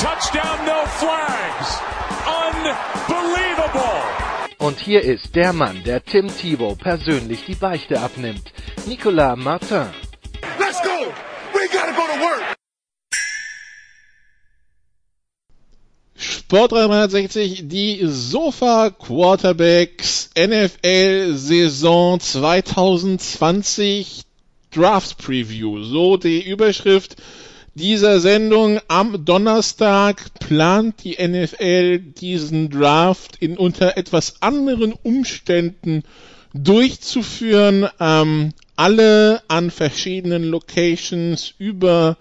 touchdown, no flags. Unbelievable. Und hier ist der Mann, der Tim Thibault persönlich die Beichte abnimmt. Nicolas Martin. Let's go. We gotta go to work. Sport 360, die Sofa Quarterbacks NFL Saison 2020 Draft Preview. So die Überschrift dieser Sendung. Am Donnerstag plant die NFL diesen Draft in unter etwas anderen Umständen durchzuführen. Ähm, alle an verschiedenen Locations über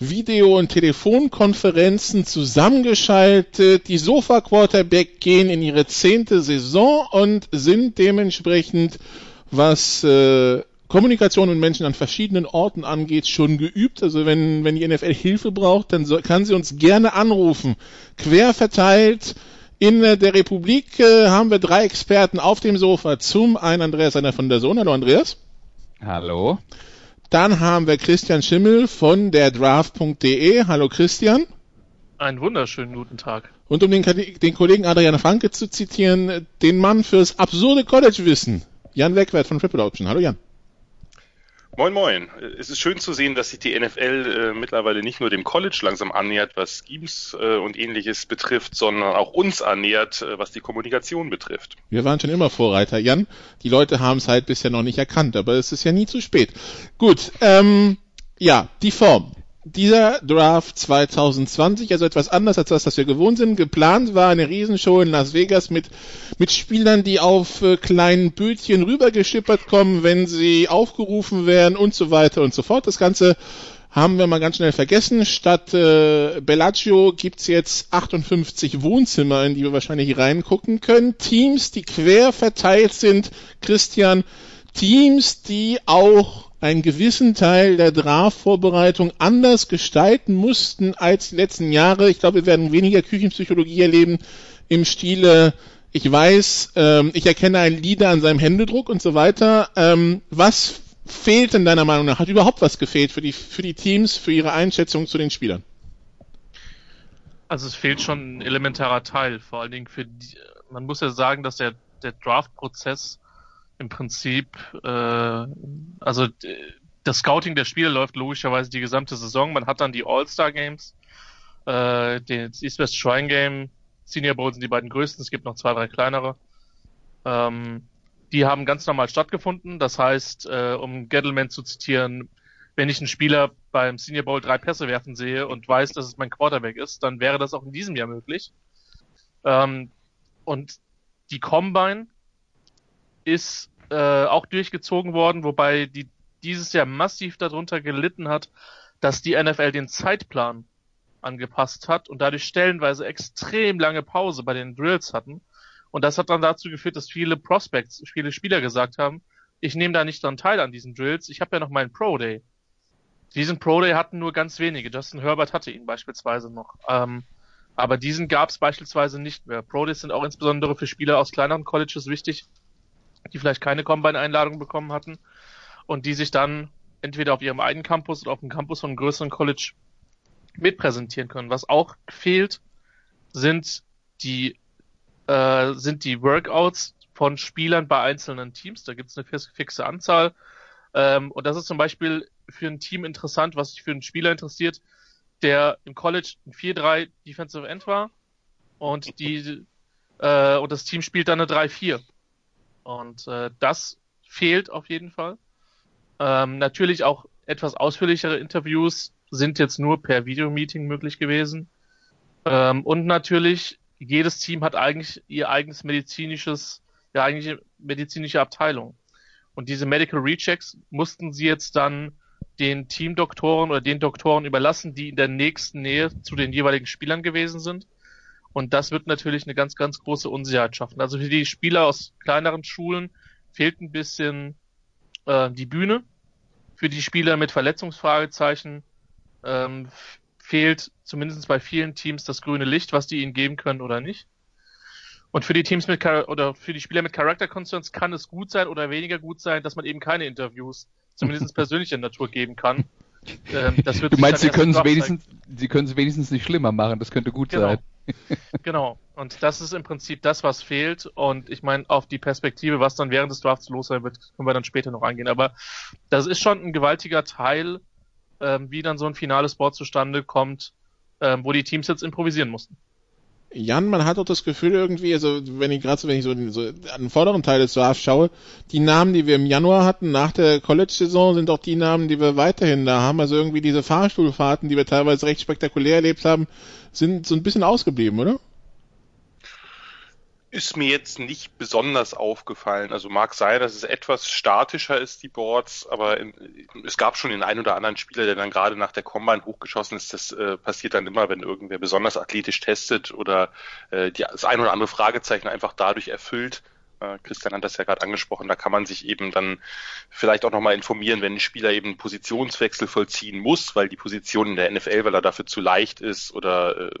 Video- und Telefonkonferenzen zusammengeschaltet. Die Sofa Quarterback gehen in ihre zehnte Saison und sind dementsprechend, was äh, Kommunikation mit Menschen an verschiedenen Orten angeht, schon geübt. Also wenn, wenn die NFL Hilfe braucht, dann so, kann sie uns gerne anrufen. Quer verteilt in der Republik äh, haben wir drei Experten auf dem Sofa. Zum einen Andreas einer von der Sohn. Hallo Andreas. Hallo. Dann haben wir Christian Schimmel von der Draft.de. Hallo Christian. Einen wunderschönen guten Tag. Und um den, den Kollegen Adrian Franke zu zitieren, den Mann fürs absurde College-Wissen, Jan Wegwert von Triple Option. Hallo Jan. Moin Moin. Es ist schön zu sehen, dass sich die NFL äh, mittlerweile nicht nur dem College langsam annähert, was Schemes äh, und ähnliches betrifft, sondern auch uns annähert, äh, was die Kommunikation betrifft. Wir waren schon immer Vorreiter, Jan. Die Leute haben es halt bisher noch nicht erkannt, aber es ist ja nie zu spät. Gut, ähm, ja, die Form dieser Draft 2020, also etwas anders als das, was wir gewohnt sind. Geplant war eine Riesenshow in Las Vegas mit, mit Spielern, die auf äh, kleinen Bötchen rübergeschippert kommen, wenn sie aufgerufen werden und so weiter und so fort. Das Ganze haben wir mal ganz schnell vergessen. Statt äh, Bellagio gibt's jetzt 58 Wohnzimmer, in die wir wahrscheinlich reingucken können. Teams, die quer verteilt sind. Christian, Teams, die auch einen gewissen Teil der Draft-Vorbereitung anders gestalten mussten als die letzten Jahre. Ich glaube, wir werden weniger Küchenpsychologie erleben im Stile, ich weiß, ähm, ich erkenne einen Leader an seinem Händedruck und so weiter. Ähm, was fehlt denn deiner Meinung nach? Hat überhaupt was gefehlt für die, für die Teams, für ihre Einschätzung zu den Spielern? Also es fehlt schon ein elementarer Teil, vor allen Dingen für die, man muss ja sagen, dass der, der Draft-Prozess im Prinzip, äh, also das Scouting der Spieler läuft logischerweise die gesamte Saison. Man hat dann die All-Star Games, äh, das East West Shrine Game, Senior Bowl sind die beiden größten, es gibt noch zwei, drei kleinere. Ähm, die haben ganz normal stattgefunden. Das heißt, äh, um Gettleman zu zitieren, wenn ich einen Spieler beim Senior Bowl drei Pässe werfen sehe und weiß, dass es mein Quarterback ist, dann wäre das auch in diesem Jahr möglich. Ähm, und die Combine ist äh, auch durchgezogen worden, wobei die dieses Jahr massiv darunter gelitten hat, dass die NFL den Zeitplan angepasst hat und dadurch stellenweise extrem lange Pause bei den Drills hatten. Und das hat dann dazu geführt, dass viele Prospects, viele Spieler gesagt haben, ich nehme da nicht dran teil an diesen Drills, ich habe ja noch meinen Pro Day. Diesen Pro Day hatten nur ganz wenige. Justin Herbert hatte ihn beispielsweise noch. Ähm, aber diesen gab es beispielsweise nicht mehr. Pro Days sind auch insbesondere für Spieler aus kleineren Colleges wichtig, die vielleicht keine Combine-Einladung bekommen hatten und die sich dann entweder auf ihrem eigenen Campus oder auf dem Campus von einem größeren College mitpräsentieren können. Was auch fehlt, sind die äh, sind die Workouts von Spielern bei einzelnen Teams. Da gibt es eine fixe Anzahl. Ähm, und das ist zum Beispiel für ein Team interessant, was sich für einen Spieler interessiert, der im College ein 4-3 Defensive End war und die äh, und das Team spielt dann eine 3-4. Und äh, das fehlt auf jeden Fall. Ähm, natürlich auch etwas ausführlichere Interviews sind jetzt nur per Videomeeting möglich gewesen. Ähm, und natürlich, jedes Team hat eigentlich ihr eigenes medizinisches, ja eigentlich medizinische Abteilung. Und diese Medical Rechecks mussten sie jetzt dann den Teamdoktoren oder den Doktoren überlassen, die in der nächsten Nähe zu den jeweiligen Spielern gewesen sind. Und das wird natürlich eine ganz, ganz große Unsicherheit schaffen. Also für die Spieler aus kleineren Schulen fehlt ein bisschen äh, die Bühne. Für die Spieler mit Verletzungsfragezeichen ähm, fehlt zumindest bei vielen Teams das grüne Licht, was die ihnen geben können oder nicht. Und für die Teams mit oder für die Spieler mit Character Concerns kann es gut sein oder weniger gut sein, dass man eben keine Interviews, zumindest persönlicher Natur, geben kann. Ähm, du meinst, sie können es wenigstens, sie können es wenigstens nicht schlimmer machen. Das könnte gut genau. sein. genau. Und das ist im Prinzip das, was fehlt. Und ich meine, auf die Perspektive, was dann während des Drafts los sein wird, können wir dann später noch eingehen. Aber das ist schon ein gewaltiger Teil, ähm, wie dann so ein finales Board zustande kommt, ähm, wo die Teams jetzt improvisieren mussten. Jan, man hat doch das Gefühl irgendwie, also wenn ich gerade so, wenn ich so, so an den vorderen Teil des Drafts schaue, die Namen, die wir im Januar hatten, nach der College-Saison, sind auch die Namen, die wir weiterhin da haben. Also irgendwie diese Fahrstuhlfahrten, die wir teilweise recht spektakulär erlebt haben, sind so ein bisschen ausgeblieben, oder? Ist mir jetzt nicht besonders aufgefallen. Also mag sein, dass es etwas statischer ist, die Boards, aber in, es gab schon den einen oder anderen Spieler, der dann gerade nach der Combine hochgeschossen ist. Das äh, passiert dann immer, wenn irgendwer besonders athletisch testet oder äh, die, das ein oder andere Fragezeichen einfach dadurch erfüllt. Äh, Christian hat das ja gerade angesprochen, da kann man sich eben dann vielleicht auch nochmal informieren, wenn ein Spieler eben Positionswechsel vollziehen muss, weil die Position in der NFL, weil er dafür zu leicht ist oder, äh,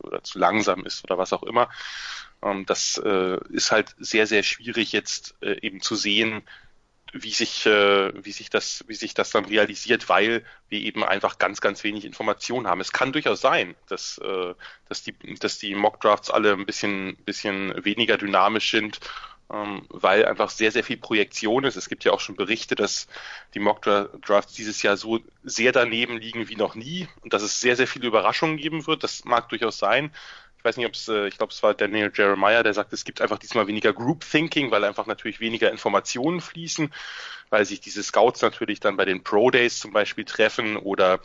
oder zu langsam ist oder was auch immer. Ähm, das äh, ist halt sehr, sehr schwierig jetzt äh, eben zu sehen, wie sich, äh, wie sich das, wie sich das dann realisiert, weil wir eben einfach ganz, ganz wenig Informationen haben. Es kann durchaus sein, dass, äh, dass die, dass die Mock Drafts alle ein bisschen, bisschen weniger dynamisch sind, ähm, weil einfach sehr, sehr viel Projektion ist. Es gibt ja auch schon Berichte, dass die Mock Drafts dieses Jahr so sehr daneben liegen wie noch nie und dass es sehr, sehr viele Überraschungen geben wird. Das mag durchaus sein ich weiß nicht, ob es, äh, ich glaube, es war Daniel Jeremiah, der sagt, es gibt einfach diesmal weniger Group Thinking, weil einfach natürlich weniger Informationen fließen, weil sich diese Scouts natürlich dann bei den Pro Days zum Beispiel treffen oder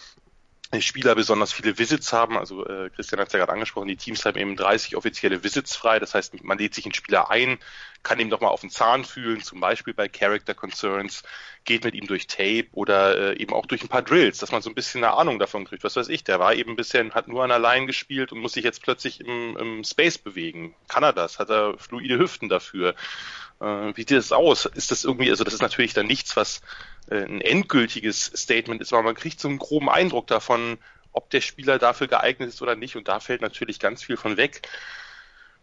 Spieler besonders viele Visits haben. Also äh, Christian hat es ja gerade angesprochen, die Teams haben eben 30 offizielle Visits frei. Das heißt, man lädt sich einen Spieler ein, kann ihm doch mal auf den Zahn fühlen, zum Beispiel bei Character Concerns, geht mit ihm durch Tape oder äh, eben auch durch ein paar Drills, dass man so ein bisschen eine Ahnung davon kriegt. Was weiß ich, der war eben bisher, hat nur an Line gespielt und muss sich jetzt plötzlich im, im Space bewegen. Kann er das? Hat er fluide Hüften dafür? Äh, wie sieht das aus? Ist das irgendwie, also das ist natürlich dann nichts, was äh, ein endgültiges Statement ist, aber man kriegt so einen groben Eindruck davon, ob der Spieler dafür geeignet ist oder nicht. Und da fällt natürlich ganz viel von weg.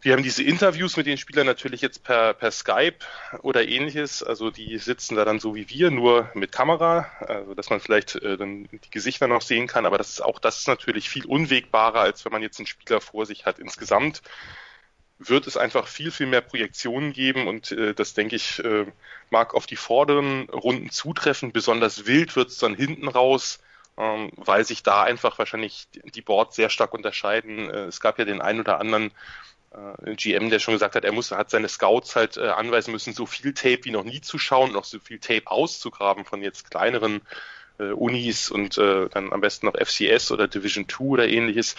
Wir haben diese Interviews mit den Spielern natürlich jetzt per, per Skype oder ähnliches. Also die sitzen da dann so wie wir, nur mit Kamera, also dass man vielleicht äh, dann die Gesichter noch sehen kann. Aber das ist auch das ist natürlich viel unwegbarer, als wenn man jetzt einen Spieler vor sich hat. Insgesamt wird es einfach viel, viel mehr Projektionen geben und äh, das denke ich äh, mag auf die vorderen Runden zutreffen. Besonders wild wird es dann hinten raus, ähm, weil sich da einfach wahrscheinlich die Boards sehr stark unterscheiden. Äh, es gab ja den einen oder anderen äh, GM, der schon gesagt hat, er muss, hat seine Scouts halt äh, anweisen müssen, so viel Tape wie noch nie zu schauen, noch so viel Tape auszugraben von jetzt kleineren äh, Unis und äh, dann am besten noch FCS oder Division 2 oder ähnliches,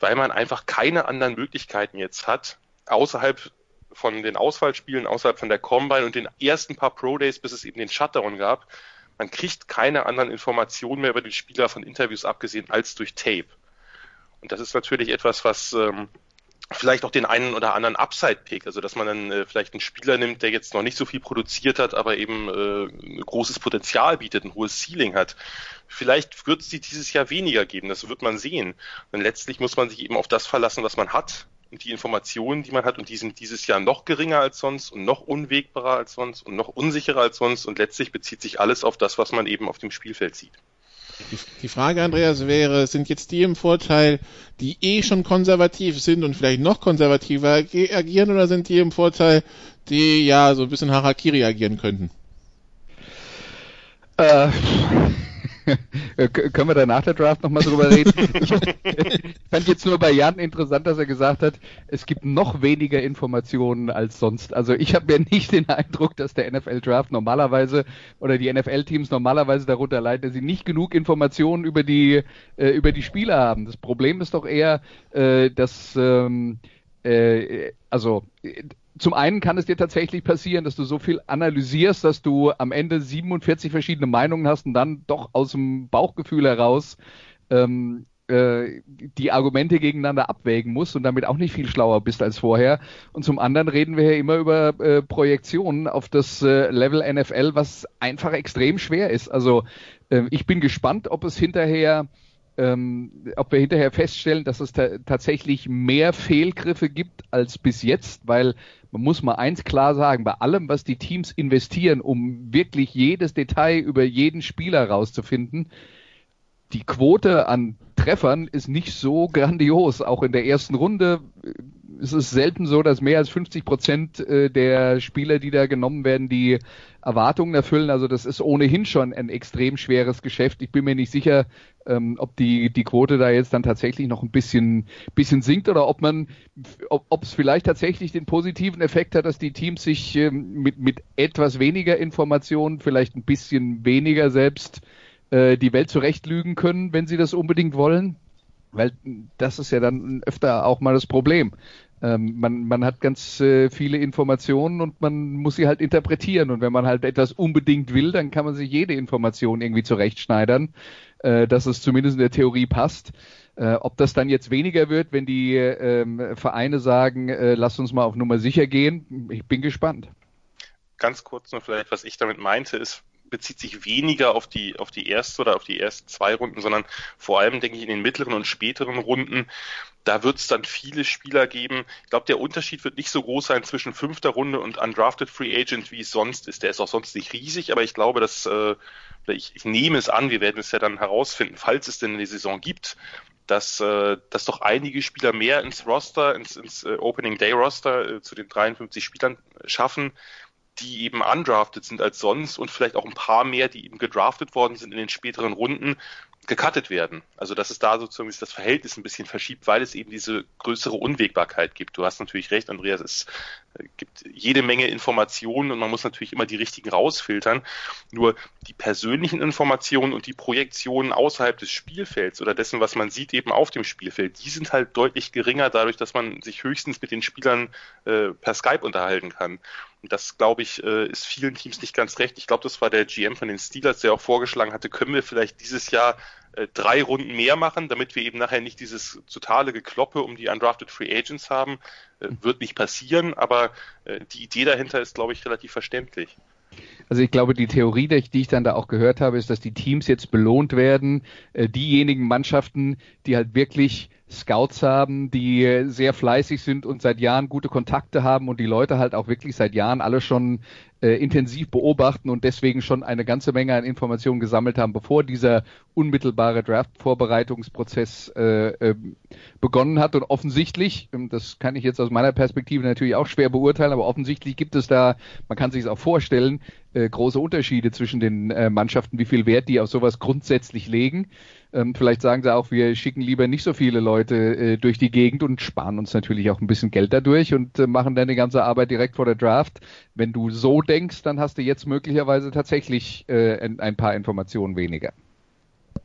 weil man einfach keine anderen Möglichkeiten jetzt hat, außerhalb von den Auswahlspielen, außerhalb von der Combine und den ersten paar Pro Days, bis es eben den Shutdown gab, man kriegt keine anderen Informationen mehr über die Spieler von Interviews abgesehen als durch Tape. Und das ist natürlich etwas, was ähm, vielleicht auch den einen oder anderen Upside-Pick, also dass man dann äh, vielleicht einen Spieler nimmt, der jetzt noch nicht so viel produziert hat, aber eben äh, großes Potenzial bietet, ein hohes Ceiling hat. Vielleicht wird es die dieses Jahr weniger geben, das wird man sehen. Und letztlich muss man sich eben auf das verlassen, was man hat und die Informationen, die man hat, und die sind dieses Jahr noch geringer als sonst und noch unwegbarer als sonst und noch unsicherer als sonst und letztlich bezieht sich alles auf das, was man eben auf dem Spielfeld sieht. Die, Frage, Andreas, wäre, sind jetzt die im Vorteil, die eh schon konservativ sind und vielleicht noch konservativer agieren oder sind die im Vorteil, die ja so ein bisschen Harakiri agieren könnten? Äh, Können wir da nach der Draft nochmal drüber reden? ich fand jetzt nur bei Jan interessant, dass er gesagt hat, es gibt noch weniger Informationen als sonst. Also ich habe mir nicht den Eindruck, dass der NFL-Draft normalerweise oder die NFL-Teams normalerweise darunter leiden, dass sie nicht genug Informationen über die, äh, über die Spieler haben. Das Problem ist doch eher, äh, dass ähm, äh, also zum einen kann es dir tatsächlich passieren, dass du so viel analysierst, dass du am Ende 47 verschiedene Meinungen hast und dann doch aus dem Bauchgefühl heraus ähm, äh, die Argumente gegeneinander abwägen musst und damit auch nicht viel schlauer bist als vorher. Und zum anderen reden wir ja immer über äh, Projektionen auf das äh, Level NFL, was einfach extrem schwer ist. Also äh, ich bin gespannt, ob es hinterher ähm, ob wir hinterher feststellen, dass es ta tatsächlich mehr Fehlgriffe gibt als bis jetzt, weil man muss mal eins klar sagen, bei allem, was die Teams investieren, um wirklich jedes Detail über jeden Spieler rauszufinden, die Quote an Treffern ist nicht so grandios. Auch in der ersten Runde ist es selten so, dass mehr als 50 Prozent äh, der Spieler, die da genommen werden, die Erwartungen erfüllen. Also das ist ohnehin schon ein extrem schweres Geschäft. Ich bin mir nicht sicher, ähm, ob die, die Quote da jetzt dann tatsächlich noch ein bisschen, bisschen sinkt oder ob man, ob es vielleicht tatsächlich den positiven Effekt hat, dass die Teams sich ähm, mit, mit etwas weniger Informationen vielleicht ein bisschen weniger selbst äh, die Welt zurechtlügen können, wenn sie das unbedingt wollen. Weil das ist ja dann öfter auch mal das Problem. Ähm, man, man hat ganz äh, viele Informationen und man muss sie halt interpretieren. Und wenn man halt etwas unbedingt will, dann kann man sich jede Information irgendwie zurechtschneidern, äh, dass es zumindest in der Theorie passt. Äh, ob das dann jetzt weniger wird, wenn die ähm, Vereine sagen, äh, lasst uns mal auf Nummer sicher gehen, ich bin gespannt. Ganz kurz noch vielleicht, was ich damit meinte, ist, bezieht sich weniger auf die, auf die erste oder auf die ersten zwei Runden, sondern vor allem, denke ich, in den mittleren und späteren Runden. Da wird es dann viele Spieler geben. Ich glaube, der Unterschied wird nicht so groß sein zwischen fünfter Runde und Undrafted Free Agent, wie es sonst ist. Der ist auch sonst nicht riesig, aber ich glaube, dass, äh, ich, ich nehme es an, wir werden es ja dann herausfinden, falls es denn eine Saison gibt, dass, äh, dass doch einige Spieler mehr ins Roster, ins, ins äh, Opening Day Roster äh, zu den 53 Spielern schaffen, die eben undrafted sind als sonst und vielleicht auch ein paar mehr, die eben gedraftet worden sind in den späteren Runden, gecuttet werden. Also dass es da sozusagen das Verhältnis ein bisschen verschiebt, weil es eben diese größere Unwägbarkeit gibt. Du hast natürlich recht, Andreas, es äh, gibt jede Menge Informationen und man muss natürlich immer die richtigen rausfiltern. Nur die persönlichen Informationen und die Projektionen außerhalb des Spielfelds oder dessen, was man sieht eben auf dem Spielfeld, die sind halt deutlich geringer dadurch, dass man sich höchstens mit den Spielern äh, per Skype unterhalten kann. Und das, glaube ich, äh, ist vielen Teams nicht ganz recht. Ich glaube, das war der GM von den Steelers, der auch vorgeschlagen hatte, können wir vielleicht dieses Jahr äh, drei Runden mehr machen, damit wir eben nachher nicht dieses totale Gekloppe um die Undrafted Free Agents haben. Äh, wird nicht passieren, aber die Idee dahinter ist, glaube ich, relativ verständlich. Also ich glaube, die Theorie, die ich dann da auch gehört habe, ist, dass die Teams jetzt belohnt werden, diejenigen Mannschaften, die halt wirklich Scouts haben, die sehr fleißig sind und seit Jahren gute Kontakte haben und die Leute halt auch wirklich seit Jahren alle schon äh, intensiv beobachten und deswegen schon eine ganze Menge an Informationen gesammelt haben, bevor dieser unmittelbare Draft-Vorbereitungsprozess äh, äh, begonnen hat. Und offensichtlich, ähm, das kann ich jetzt aus meiner Perspektive natürlich auch schwer beurteilen, aber offensichtlich gibt es da, man kann sich es auch vorstellen, äh, große Unterschiede zwischen den äh, Mannschaften, wie viel Wert die auf sowas grundsätzlich legen. Ähm, vielleicht sagen sie auch, wir schicken lieber nicht so viele Leute äh, durch die Gegend und sparen uns natürlich auch ein bisschen Geld dadurch und äh, machen dann die ganze Arbeit direkt vor der Draft. Wenn du so denkst, dann hast du jetzt möglicherweise tatsächlich äh, ein, ein paar Informationen weniger.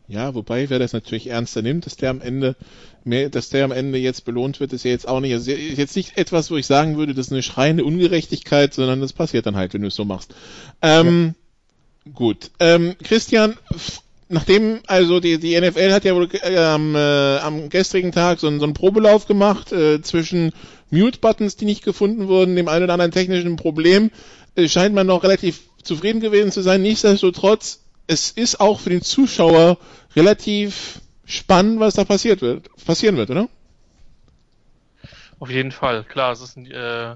Ja, wobei, wer das natürlich ernster nimmt, dass der am Ende mehr, dass der am Ende jetzt belohnt wird, ist ja jetzt auch nicht, also jetzt nicht etwas, wo ich sagen würde, das ist eine schreiende Ungerechtigkeit, sondern das passiert dann halt, wenn du es so machst. Ähm, ja. Gut. Ähm, Christian, nachdem, also die, die NFL hat ja wohl äh, am, äh, am gestrigen Tag so, so einen Probelauf gemacht äh, zwischen Mute-Buttons, die nicht gefunden wurden, dem einen oder anderen technischen Problem, äh, scheint man noch relativ zufrieden gewesen zu sein. Nichtsdestotrotz, es ist auch für den Zuschauer relativ spannend, was da passiert wird, passieren wird, oder? Auf jeden Fall, klar, es ist ein, äh,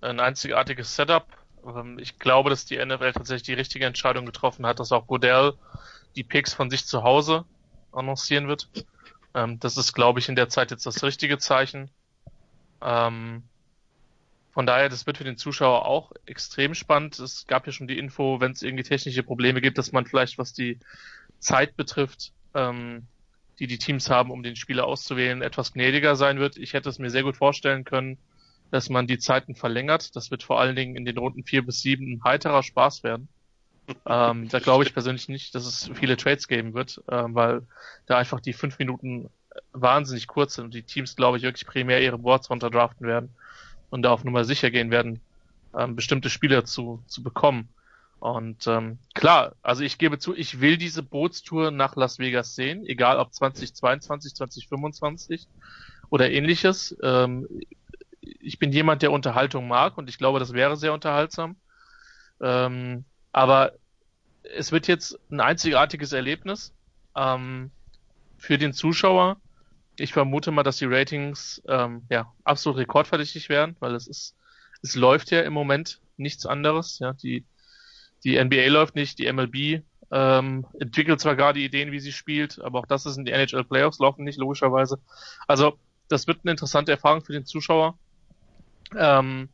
ein einzigartiges Setup. Ähm, ich glaube, dass die NFL tatsächlich die richtige Entscheidung getroffen hat, dass auch Godell die Picks von sich zu Hause annoncieren wird. Ähm, das ist, glaube ich, in der Zeit jetzt das richtige Zeichen. Ähm, von daher, das wird für den Zuschauer auch extrem spannend. Es gab ja schon die Info, wenn es irgendwie technische Probleme gibt, dass man vielleicht, was die Zeit betrifft, ähm, die die Teams haben, um den Spieler auszuwählen, etwas gnädiger sein wird. Ich hätte es mir sehr gut vorstellen können, dass man die Zeiten verlängert. Das wird vor allen Dingen in den Runden vier bis sieben ein heiterer Spaß werden ähm, da glaube ich persönlich nicht, dass es viele Trades geben wird, ähm, weil da einfach die fünf Minuten wahnsinnig kurz sind und die Teams, glaube ich, wirklich primär ihre Boards runterdraften werden. Und da auf Nummer sicher gehen werden, ähm, bestimmte Spieler zu, zu bekommen. Und ähm, klar, also ich gebe zu, ich will diese Bootstour nach Las Vegas sehen, egal ob 2022, 2025 oder ähnliches. Ähm, ich bin jemand, der Unterhaltung mag und ich glaube, das wäre sehr unterhaltsam. Ähm, aber es wird jetzt ein einzigartiges Erlebnis ähm, für den Zuschauer. Ich vermute mal, dass die Ratings ähm, ja absolut rekordverdächtig werden, weil es ist, es läuft ja im Moment nichts anderes. Ja, die die NBA läuft nicht, die MLB ähm, entwickelt zwar gerade Ideen, wie sie spielt, aber auch das ist in die NHL Playoffs laufen nicht logischerweise. Also das wird eine interessante Erfahrung für den Zuschauer. Ähm,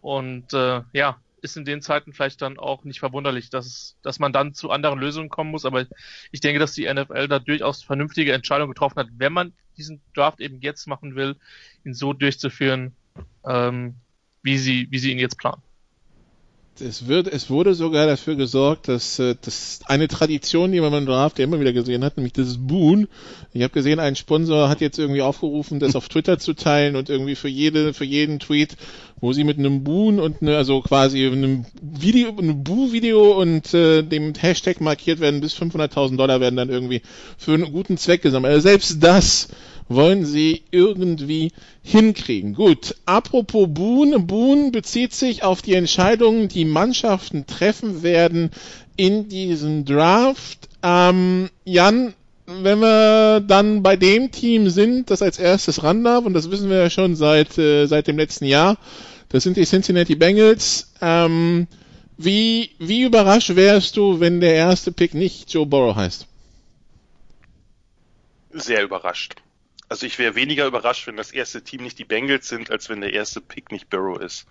und äh, ja, ist in den Zeiten vielleicht dann auch nicht verwunderlich, dass, dass man dann zu anderen Lösungen kommen muss. Aber ich denke, dass die NFL da durchaus vernünftige Entscheidungen getroffen hat, wenn man diesen Draft eben jetzt machen will, ihn so durchzuführen, ähm, wie sie, wie sie ihn jetzt planen es wird, es wurde sogar dafür gesorgt, dass äh, das eine Tradition, die man beim Draft immer wieder gesehen hat, nämlich das Boon. Ich habe gesehen, ein Sponsor hat jetzt irgendwie aufgerufen, das auf Twitter zu teilen und irgendwie für jede, für jeden Tweet, wo sie mit einem Boon und eine, also quasi einem Video, einem Boo-Video und äh, dem Hashtag markiert werden, bis 500.000 Dollar werden dann irgendwie für einen guten Zweck gesammelt. Also selbst das wollen sie irgendwie hinkriegen. Gut, apropos Boon. Boon bezieht sich auf die Entscheidungen, die Mannschaften treffen werden in diesem Draft. Ähm, Jan, wenn wir dann bei dem Team sind, das als erstes ran darf, und das wissen wir ja schon seit, äh, seit dem letzten Jahr, das sind die Cincinnati Bengals. Ähm, wie, wie überrascht wärst du, wenn der erste Pick nicht Joe Burrow heißt? Sehr überrascht. Also ich wäre weniger überrascht, wenn das erste Team nicht die Bengals sind, als wenn der erste Pick nicht Burrow ist.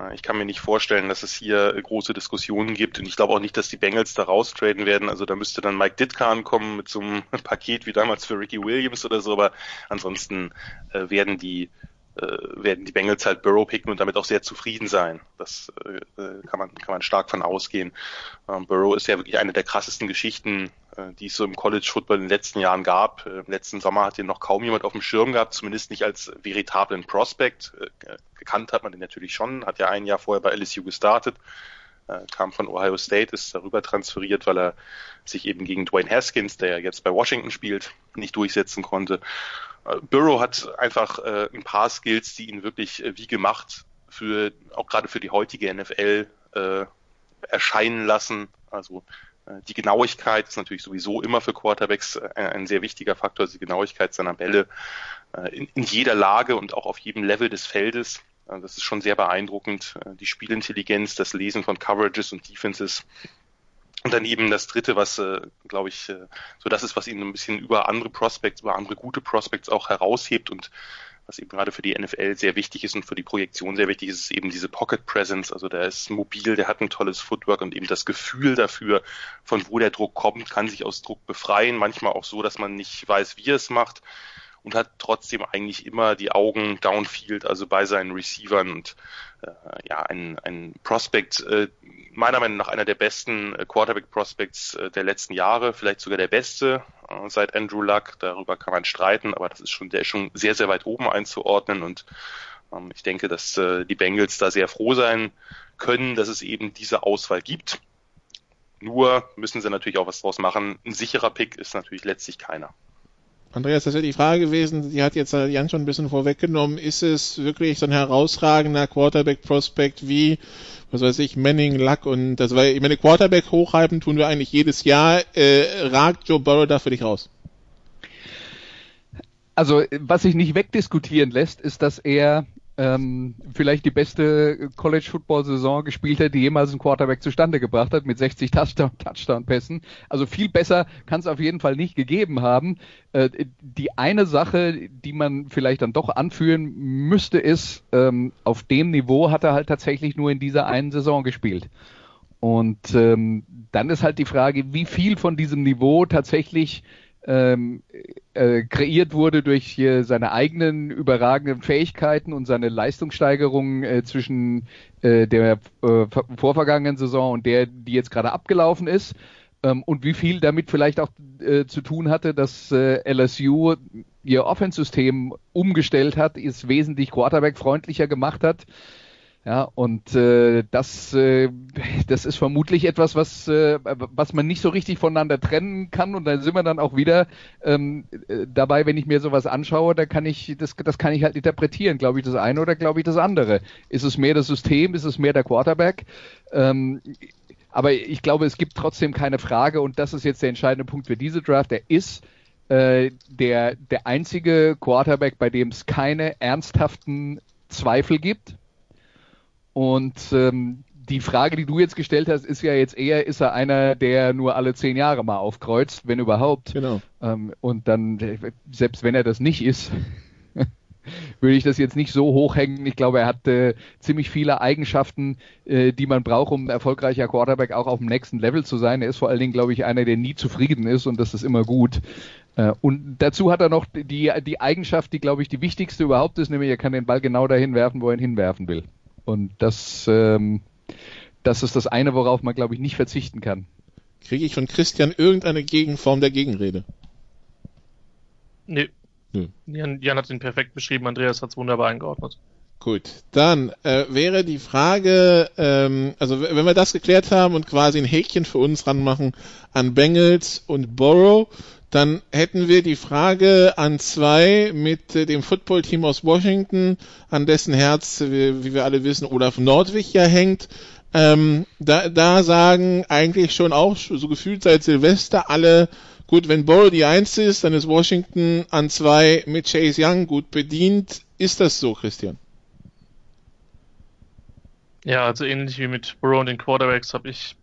Äh, ich kann mir nicht vorstellen, dass es hier große Diskussionen gibt und ich glaube auch nicht, dass die Bengals da raustraden werden. Also da müsste dann Mike Ditka ankommen mit so einem Paket wie damals für Ricky Williams oder so, aber ansonsten äh, werden die äh, werden die Bengals halt Burrow picken und damit auch sehr zufrieden sein. Das äh, äh, kann man kann man stark von ausgehen. Ähm, Burrow ist ja wirklich eine der krassesten Geschichten, die es so im College Football in den letzten Jahren gab. Äh, Im letzten Sommer hat ihn noch kaum jemand auf dem Schirm gehabt, zumindest nicht als veritablen Prospect. Äh, gekannt hat man den natürlich schon, hat ja ein Jahr vorher bei LSU gestartet kam von Ohio State, ist darüber transferiert, weil er sich eben gegen Dwayne Haskins, der jetzt bei Washington spielt, nicht durchsetzen konnte. Burrow hat einfach äh, ein paar Skills, die ihn wirklich äh, wie gemacht für auch gerade für die heutige NFL äh, erscheinen lassen. Also äh, die Genauigkeit ist natürlich sowieso immer für Quarterbacks äh, ein sehr wichtiger Faktor, die Genauigkeit seiner Bälle äh, in, jeder Lage und auch auf jedem Level des Feldes. Das ist schon sehr beeindruckend. Die Spielintelligenz, das Lesen von Coverages und Defenses und dann eben das dritte, was, äh, glaube ich, äh, so das ist, was ihn ein bisschen über andere Prospects, über andere gute Prospects auch heraushebt und was eben gerade für die NFL sehr wichtig ist und für die Projektion sehr wichtig ist, ist eben diese Pocket Presence. Also der ist mobil, der hat ein tolles Footwork und eben das Gefühl dafür, von wo der Druck kommt, kann sich aus Druck befreien. Manchmal auch so, dass man nicht weiß, wie er es macht und hat trotzdem eigentlich immer die Augen downfield, also bei seinen Receivern und äh, ja, ein, ein Prospect, äh, meiner Meinung nach einer der besten äh, Quarterback Prospects äh, der letzten Jahre, vielleicht sogar der beste äh, seit Andrew Luck. Darüber kann man streiten, aber das ist schon, der ist schon sehr, sehr weit oben einzuordnen und ähm, ich denke, dass äh, die Bengals da sehr froh sein können, dass es eben diese Auswahl gibt. Nur müssen sie natürlich auch was draus machen. Ein sicherer Pick ist natürlich letztlich keiner. Andreas, das wäre die Frage gewesen, die hat jetzt Jan schon ein bisschen vorweggenommen. Ist es wirklich so ein herausragender Quarterback-Prospect wie, was weiß ich, Manning, Luck und das war, ich meine, Quarterback hochhalten tun wir eigentlich jedes Jahr. Äh, ragt Joe Burrow da für dich raus? Also, was sich nicht wegdiskutieren lässt, ist, dass er ähm, vielleicht die beste College-Football-Saison gespielt hat, die jemals ein Quarterback zustande gebracht hat, mit 60 Touchdown-Pässen. Also viel besser kann es auf jeden Fall nicht gegeben haben. Äh, die eine Sache, die man vielleicht dann doch anführen müsste, ist, ähm, auf dem Niveau hat er halt tatsächlich nur in dieser einen Saison gespielt. Und ähm, dann ist halt die Frage, wie viel von diesem Niveau tatsächlich ähm, äh, kreiert wurde durch äh, seine eigenen überragenden Fähigkeiten und seine Leistungssteigerung äh, zwischen äh, der äh, vorvergangenen Saison und der, die jetzt gerade abgelaufen ist. ähm, und wie viel damit vielleicht auch äh, zu tun hatte, dass äh, LSU ihr Offense-System umgestellt hat, es wesentlich Quarterback-freundlicher gemacht hat. Ja, und äh, das, äh, das ist vermutlich etwas, was, äh, was man nicht so richtig voneinander trennen kann. Und dann sind wir dann auch wieder ähm, äh, dabei, wenn ich mir sowas anschaue, da kann ich, das, das kann ich halt interpretieren. Glaube ich das eine oder glaube ich das andere? Ist es mehr das System? Ist es mehr der Quarterback? Ähm, aber ich glaube, es gibt trotzdem keine Frage, und das ist jetzt der entscheidende Punkt für diese Draft, der ist äh, der, der einzige Quarterback, bei dem es keine ernsthaften Zweifel gibt und ähm, die Frage, die du jetzt gestellt hast, ist ja jetzt eher, ist er einer, der nur alle zehn Jahre mal aufkreuzt, wenn überhaupt. Genau. Ähm, und dann, selbst wenn er das nicht ist, würde ich das jetzt nicht so hochhängen. Ich glaube, er hat äh, ziemlich viele Eigenschaften, äh, die man braucht, um ein erfolgreicher Quarterback auch auf dem nächsten Level zu sein. Er ist vor allen Dingen, glaube ich, einer, der nie zufrieden ist und das ist immer gut. Äh, und dazu hat er noch die, die Eigenschaft, die, glaube ich, die wichtigste überhaupt ist, nämlich er kann den Ball genau dahin werfen, wo er ihn hinwerfen will. Und das, ähm, das ist das eine, worauf man, glaube ich, nicht verzichten kann. Kriege ich von Christian irgendeine Gegenform der Gegenrede? Nee. Nö. Jan, Jan hat ihn perfekt beschrieben, Andreas hat es wunderbar eingeordnet. Gut, dann äh, wäre die Frage, ähm, also wenn wir das geklärt haben und quasi ein Häkchen für uns ranmachen an Bengals und Borrow, dann hätten wir die Frage an zwei mit äh, dem Footballteam aus Washington, an dessen Herz, wie, wie, wir alle wissen, Olaf Nordwig ja hängt. Ähm, da, da sagen eigentlich schon auch so gefühlt seit Silvester alle, gut, wenn Borrow die Eins ist, dann ist Washington an zwei mit Chase Young gut bedient. Ist das so, Christian? Ja, also ähnlich wie mit Burrow und den Quarterbacks habe ich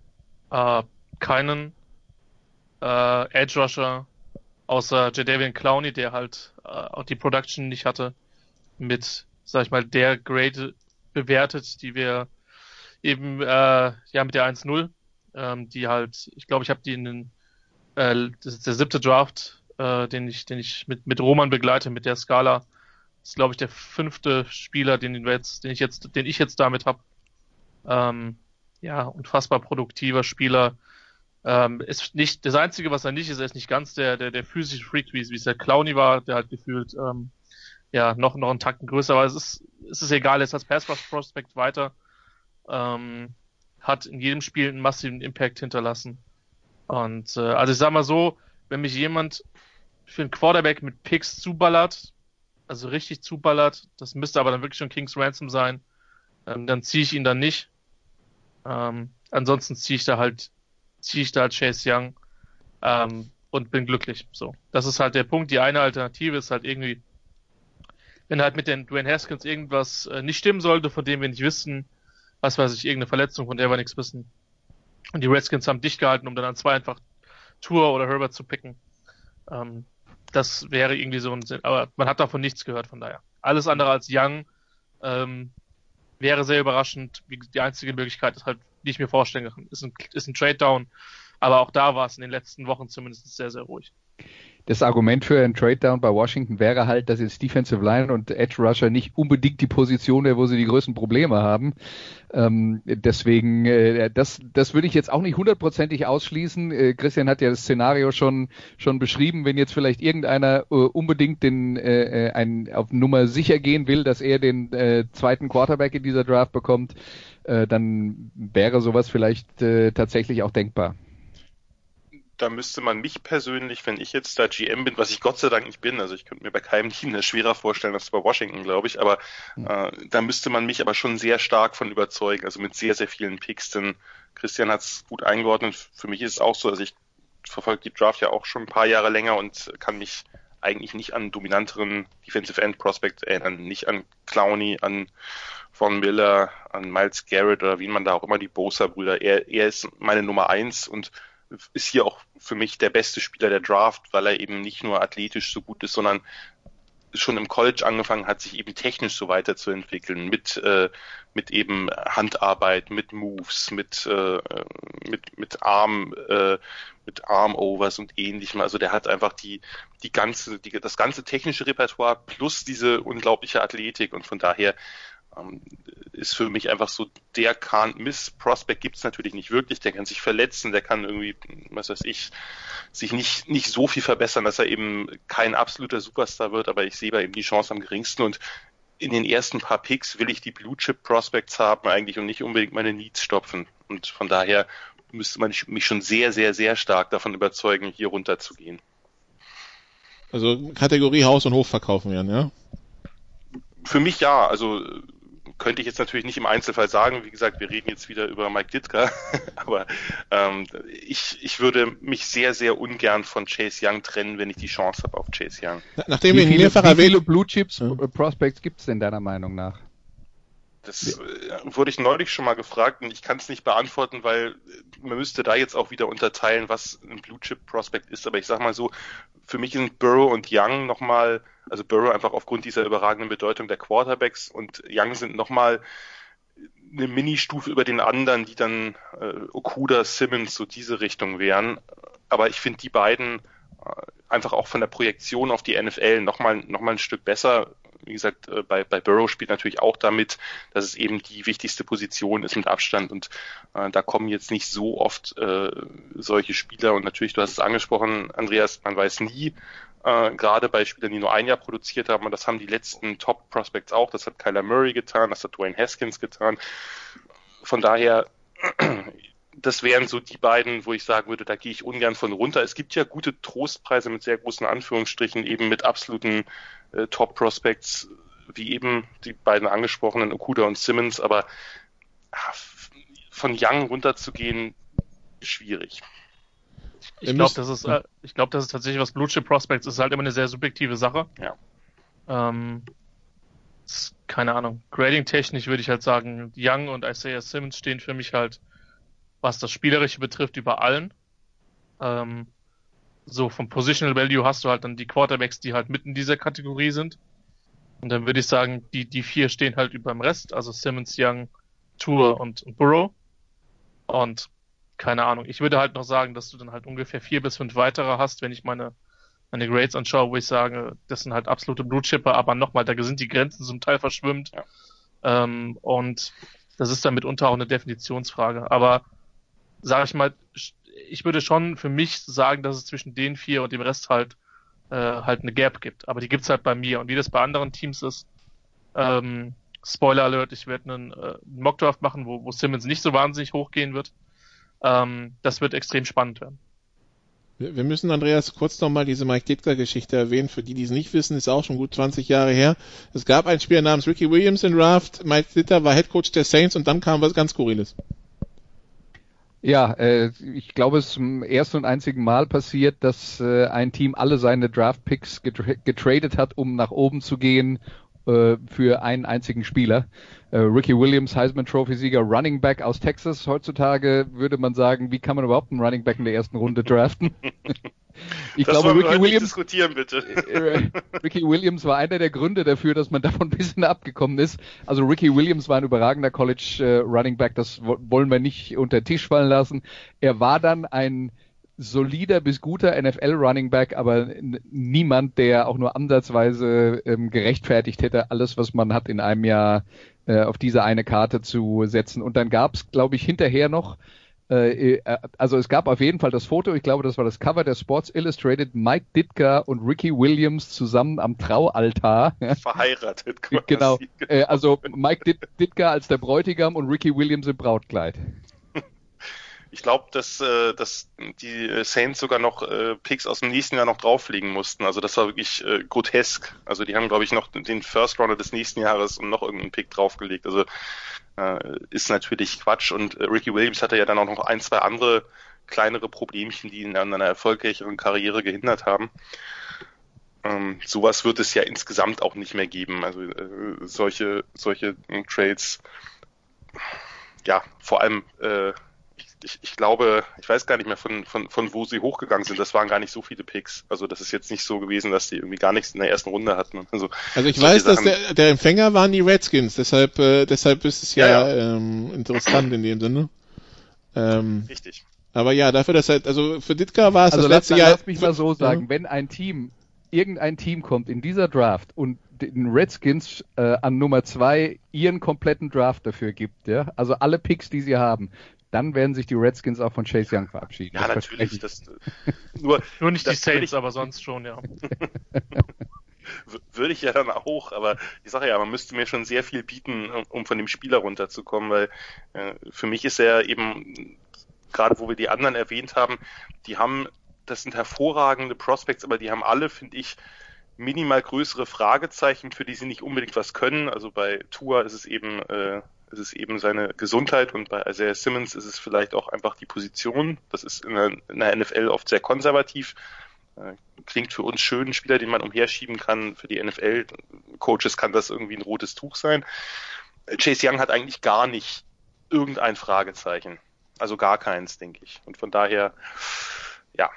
äh, keinen äh, Edge Rusher außer Jadavian Clowney, der halt äh, auch die Production nicht hatte, mit, sag ich mal, der Grade bewertet, die wir eben äh, ja mit der 1-0, ähm, die halt, ich glaube, ich habe die in den äh, das ist der siebte Draft, äh, den ich, den ich mit, mit Roman begleite, mit der Skala. Das ist, glaube ich, der fünfte Spieler, den, wir jetzt, den ich jetzt, den ich jetzt damit habe. Ähm, ja, unfassbar produktiver Spieler, ähm, ist nicht das Einzige, was er nicht ist, er ist nicht ganz der, der, der physische Freak, wie, wie es der Clowny war, der halt gefühlt ähm, ja noch, noch einen Takten größer war. Es ist, es ist egal, er ist als Pass Prospect weiter. Ähm, hat in jedem Spiel einen massiven Impact hinterlassen. Und äh, also ich sag mal so, wenn mich jemand für einen Quarterback mit Picks zuballert, also richtig zuballert, das müsste aber dann wirklich schon Kings Ransom sein, ähm, dann ziehe ich ihn dann nicht. Ähm, ansonsten ziehe ich da halt ziehe ich da Chase Young ähm, und bin glücklich. So, das ist halt der Punkt. Die eine Alternative ist halt irgendwie, wenn halt mit den Dwayne Haskins irgendwas äh, nicht stimmen sollte, von dem wir nicht wissen, was weiß ich, irgendeine Verletzung, von der wir nichts wissen. Und die Redskins haben dicht gehalten, um dann an zwei einfach Tour oder Herbert zu picken. Ähm, das wäre irgendwie so ein Sinn, aber man hat davon nichts gehört, von daher. Alles andere als Young ähm, wäre sehr überraschend. Die einzige Möglichkeit ist halt die ich mir vorstellen kann. Ist ein, ist ein Trade-Down, aber auch da war es in den letzten Wochen zumindest sehr, sehr ruhig. Das Argument für ein Trade-Down bei Washington wäre halt, dass jetzt Defensive Line und Edge Rusher nicht unbedingt die Position wäre, wo sie die größten Probleme haben. Ähm, deswegen, äh, das, das würde ich jetzt auch nicht hundertprozentig ausschließen. Äh, Christian hat ja das Szenario schon, schon beschrieben, wenn jetzt vielleicht irgendeiner äh, unbedingt den, äh, äh ein, auf Nummer sicher gehen will, dass er den äh, zweiten Quarterback in dieser Draft bekommt, äh, dann wäre sowas vielleicht äh, tatsächlich auch denkbar. Da müsste man mich persönlich, wenn ich jetzt da GM bin, was ich Gott sei Dank nicht bin, also ich könnte mir bei keinem Team das schwerer vorstellen als bei Washington, glaube ich, aber hm. äh, da müsste man mich aber schon sehr stark von überzeugen, also mit sehr, sehr vielen Picks, denn Christian hat es gut eingeordnet. Für mich ist es auch so, also ich verfolge die Draft ja auch schon ein paar Jahre länger und kann mich eigentlich nicht an dominanteren Defensive End Prospect erinnern, nicht an Clowney, an von Miller, an Miles Garrett oder wie man da auch immer die Bosa-Brüder. Er, er ist meine Nummer eins und ist hier auch für mich der beste Spieler der Draft, weil er eben nicht nur athletisch so gut ist, sondern schon im College angefangen hat, sich eben technisch so weiterzuentwickeln, mit, äh, mit eben Handarbeit, mit Moves, mit, äh, mit, mit Arm, äh, mit Armovers und ähnlichem. Also der hat einfach die, die ganze, die, das ganze technische Repertoire plus diese unglaubliche Athletik und von daher ähm, ist für mich einfach so, der can't miss. Prospect gibt's natürlich nicht wirklich, der kann sich verletzen, der kann irgendwie, was weiß ich, sich nicht, nicht so viel verbessern, dass er eben kein absoluter Superstar wird, aber ich sehe bei ihm die Chance am geringsten und in den ersten paar Picks will ich die Blue Chip Prospects haben eigentlich und nicht unbedingt meine Needs stopfen. Und von daher müsste man mich schon sehr, sehr, sehr stark davon überzeugen, hier runterzugehen. Also Kategorie Haus und Hof verkaufen werden, ja? Für mich ja. Also könnte ich jetzt natürlich nicht im Einzelfall sagen. Wie gesagt, wir reden jetzt wieder über Mike Ditka, aber ähm, ich, ich würde mich sehr, sehr ungern von Chase Young trennen, wenn ich die Chance habe auf Chase Young. Nachdem wie wir ihn mehrfach erwähnt... Wie viele Blue Chips ja. Prospects gibt es denn deiner Meinung nach? Das äh, wurde ich neulich schon mal gefragt und ich kann es nicht beantworten, weil man müsste da jetzt auch wieder unterteilen, was ein Blue Chip Prospect ist. Aber ich sag mal so, für mich sind Burrow und Young nochmal, also Burrow einfach aufgrund dieser überragenden Bedeutung der Quarterbacks und Young sind nochmal eine Mini-Stufe über den anderen, die dann äh, Okuda, Simmons, so diese Richtung wären. Aber ich finde die beiden äh, einfach auch von der Projektion auf die NFL nochmal noch mal ein Stück besser wie gesagt, äh, bei, bei Burrow spielt natürlich auch damit, dass es eben die wichtigste Position ist mit Abstand. Und äh, da kommen jetzt nicht so oft äh, solche Spieler. Und natürlich, du hast es angesprochen, Andreas, man weiß nie, äh, gerade bei Spielern, die nur ein Jahr produziert haben, und das haben die letzten Top Prospects auch, das hat Kyler Murray getan, das hat Dwayne Haskins getan. Von daher das wären so die beiden, wo ich sagen würde, da gehe ich ungern von runter. Es gibt ja gute Trostpreise mit sehr großen Anführungsstrichen, eben mit absoluten äh, Top-Prospects, wie eben die beiden angesprochenen Okuda und Simmons, aber ach, von Young runterzugehen, schwierig. Ich glaube, das ist, äh, ich glaube, das ist tatsächlich was Blue Chip Prospects ist halt immer eine sehr subjektive Sache. Ja. Ähm, keine Ahnung. Grading technisch würde ich halt sagen, Young und Isaiah Simmons stehen für mich halt was das Spielerische betrifft, über allen. Ähm, so vom Positional Value hast du halt dann die Quarterbacks, die halt mitten in dieser Kategorie sind. Und dann würde ich sagen, die, die vier stehen halt über dem Rest, also Simmons, Young, Tour und, und Burrow. Und keine Ahnung, ich würde halt noch sagen, dass du dann halt ungefähr vier bis fünf weitere hast, wenn ich meine, meine Grades anschaue, wo ich sage, das sind halt absolute Blutchipper, aber nochmal, da sind die Grenzen zum Teil verschwimmt. Ja. Ähm, und das ist dann mitunter auch eine Definitionsfrage. Aber sage ich mal, ich würde schon für mich sagen, dass es zwischen den vier und dem Rest halt äh, halt eine Gap gibt. Aber die gibt's halt bei mir. Und wie das bei anderen Teams ist, ähm, Spoiler Alert, ich werde einen, äh, Mockdraft machen, wo, wo Simmons nicht so wahnsinnig hochgehen wird. Ähm, das wird extrem spannend werden. Wir müssen, Andreas, kurz nochmal diese Mike Ditka-Geschichte erwähnen. Für die, die es nicht wissen, ist auch schon gut 20 Jahre her. Es gab einen Spieler namens Ricky Williams in Draft. Mike Ditka war Headcoach der Saints und dann kam was ganz Skurriles. Ja, äh, ich glaube, es ist zum ersten und einzigen Mal passiert, dass äh, ein Team alle seine Draft-Picks getra getradet hat, um nach oben zu gehen äh, für einen einzigen Spieler. Äh, Ricky Williams, Heisman Trophy-Sieger, Running Back aus Texas. Heutzutage würde man sagen, wie kann man überhaupt einen Running Back in der ersten Runde draften? ich das glaube, Ricky Williams, diskutieren, bitte. Äh, Ricky Williams war einer der Gründe dafür, dass man davon ein bisschen abgekommen ist. Also Ricky Williams war ein überragender College äh, Running Back, das wollen wir nicht unter den Tisch fallen lassen. Er war dann ein solider bis guter NFL Running Back, aber niemand, der auch nur ansatzweise ähm, gerechtfertigt hätte, alles, was man hat in einem Jahr äh, auf diese eine Karte zu setzen. Und dann gab es, glaube ich, hinterher noch äh, äh, also es gab auf jeden Fall das Foto, ich glaube, das war das Cover der Sports Illustrated, Mike Ditka und Ricky Williams zusammen am Traualtar. Verheiratet. Quasi. Genau. Äh, also Mike Ditka als der Bräutigam und Ricky Williams im Brautkleid. Ich glaube, dass, äh, dass die Saints sogar noch äh, Picks aus dem nächsten Jahr noch drauflegen mussten. Also das war wirklich äh, grotesk. Also die haben, glaube ich, noch den First Rounder des nächsten Jahres und noch irgendeinen Pick draufgelegt. Also äh, ist natürlich Quatsch. Und äh, Ricky Williams hatte ja dann auch noch ein, zwei andere kleinere Problemchen, die ihn an einer erfolgreicheren Karriere gehindert haben. Ähm, sowas wird es ja insgesamt auch nicht mehr geben. Also äh, solche, solche äh, Trades, ja, vor allem äh, ich, ich glaube, ich weiß gar nicht mehr von, von, von wo sie hochgegangen sind. Das waren gar nicht so viele Picks. Also das ist jetzt nicht so gewesen, dass die irgendwie gar nichts in der ersten Runde hatten. Also, also ich weiß, dass der, der Empfänger waren die Redskins. Deshalb, äh, deshalb ist es ja, ja, ja. Ähm, interessant in dem Sinne. Ähm, Richtig. Aber ja, dafür, dass halt, also für Ditka war es also das letzte Jahr. Lass mich mal so sagen, ja. wenn ein Team irgendein Team kommt in dieser Draft und den Redskins äh, an Nummer zwei ihren kompletten Draft dafür gibt, ja, also alle Picks, die sie haben, dann werden sich die Redskins auch von Chase Young verabschieden. Ja, Das natürlich. Das, nur, Nur nicht die Saints, ich- aber sonst schon, ja. Würde ich ja dann auch, aber ich sage ja, man müsste mir schon sehr viel bieten, um- um von dem Spieler runterzukommen, weil äh, für mich ist er eben, gerade wo wir die anderen erwähnt haben, die haben, das sind hervorragende Prospects, aber die haben alle, finde ich, minimal größere Fragezeichen, für die sie nicht unbedingt was können. Also bei Tua ist es eben, äh, ist es eben seine Gesundheit und bei Isaiah Simmons ist es vielleicht auch einfach die Position. Das ist in der, in der NFL oft sehr konservativ. Äh, klingt für uns schön, ein Spieler, den man umherschieben kann. Für die NFL-Coaches kann das irgendwie ein rotes Tuch sein. Äh, Chase Young hat eigentlich gar nicht irgendein Fragezeichen. Also gar keins, denke ich. Und von daher, ja,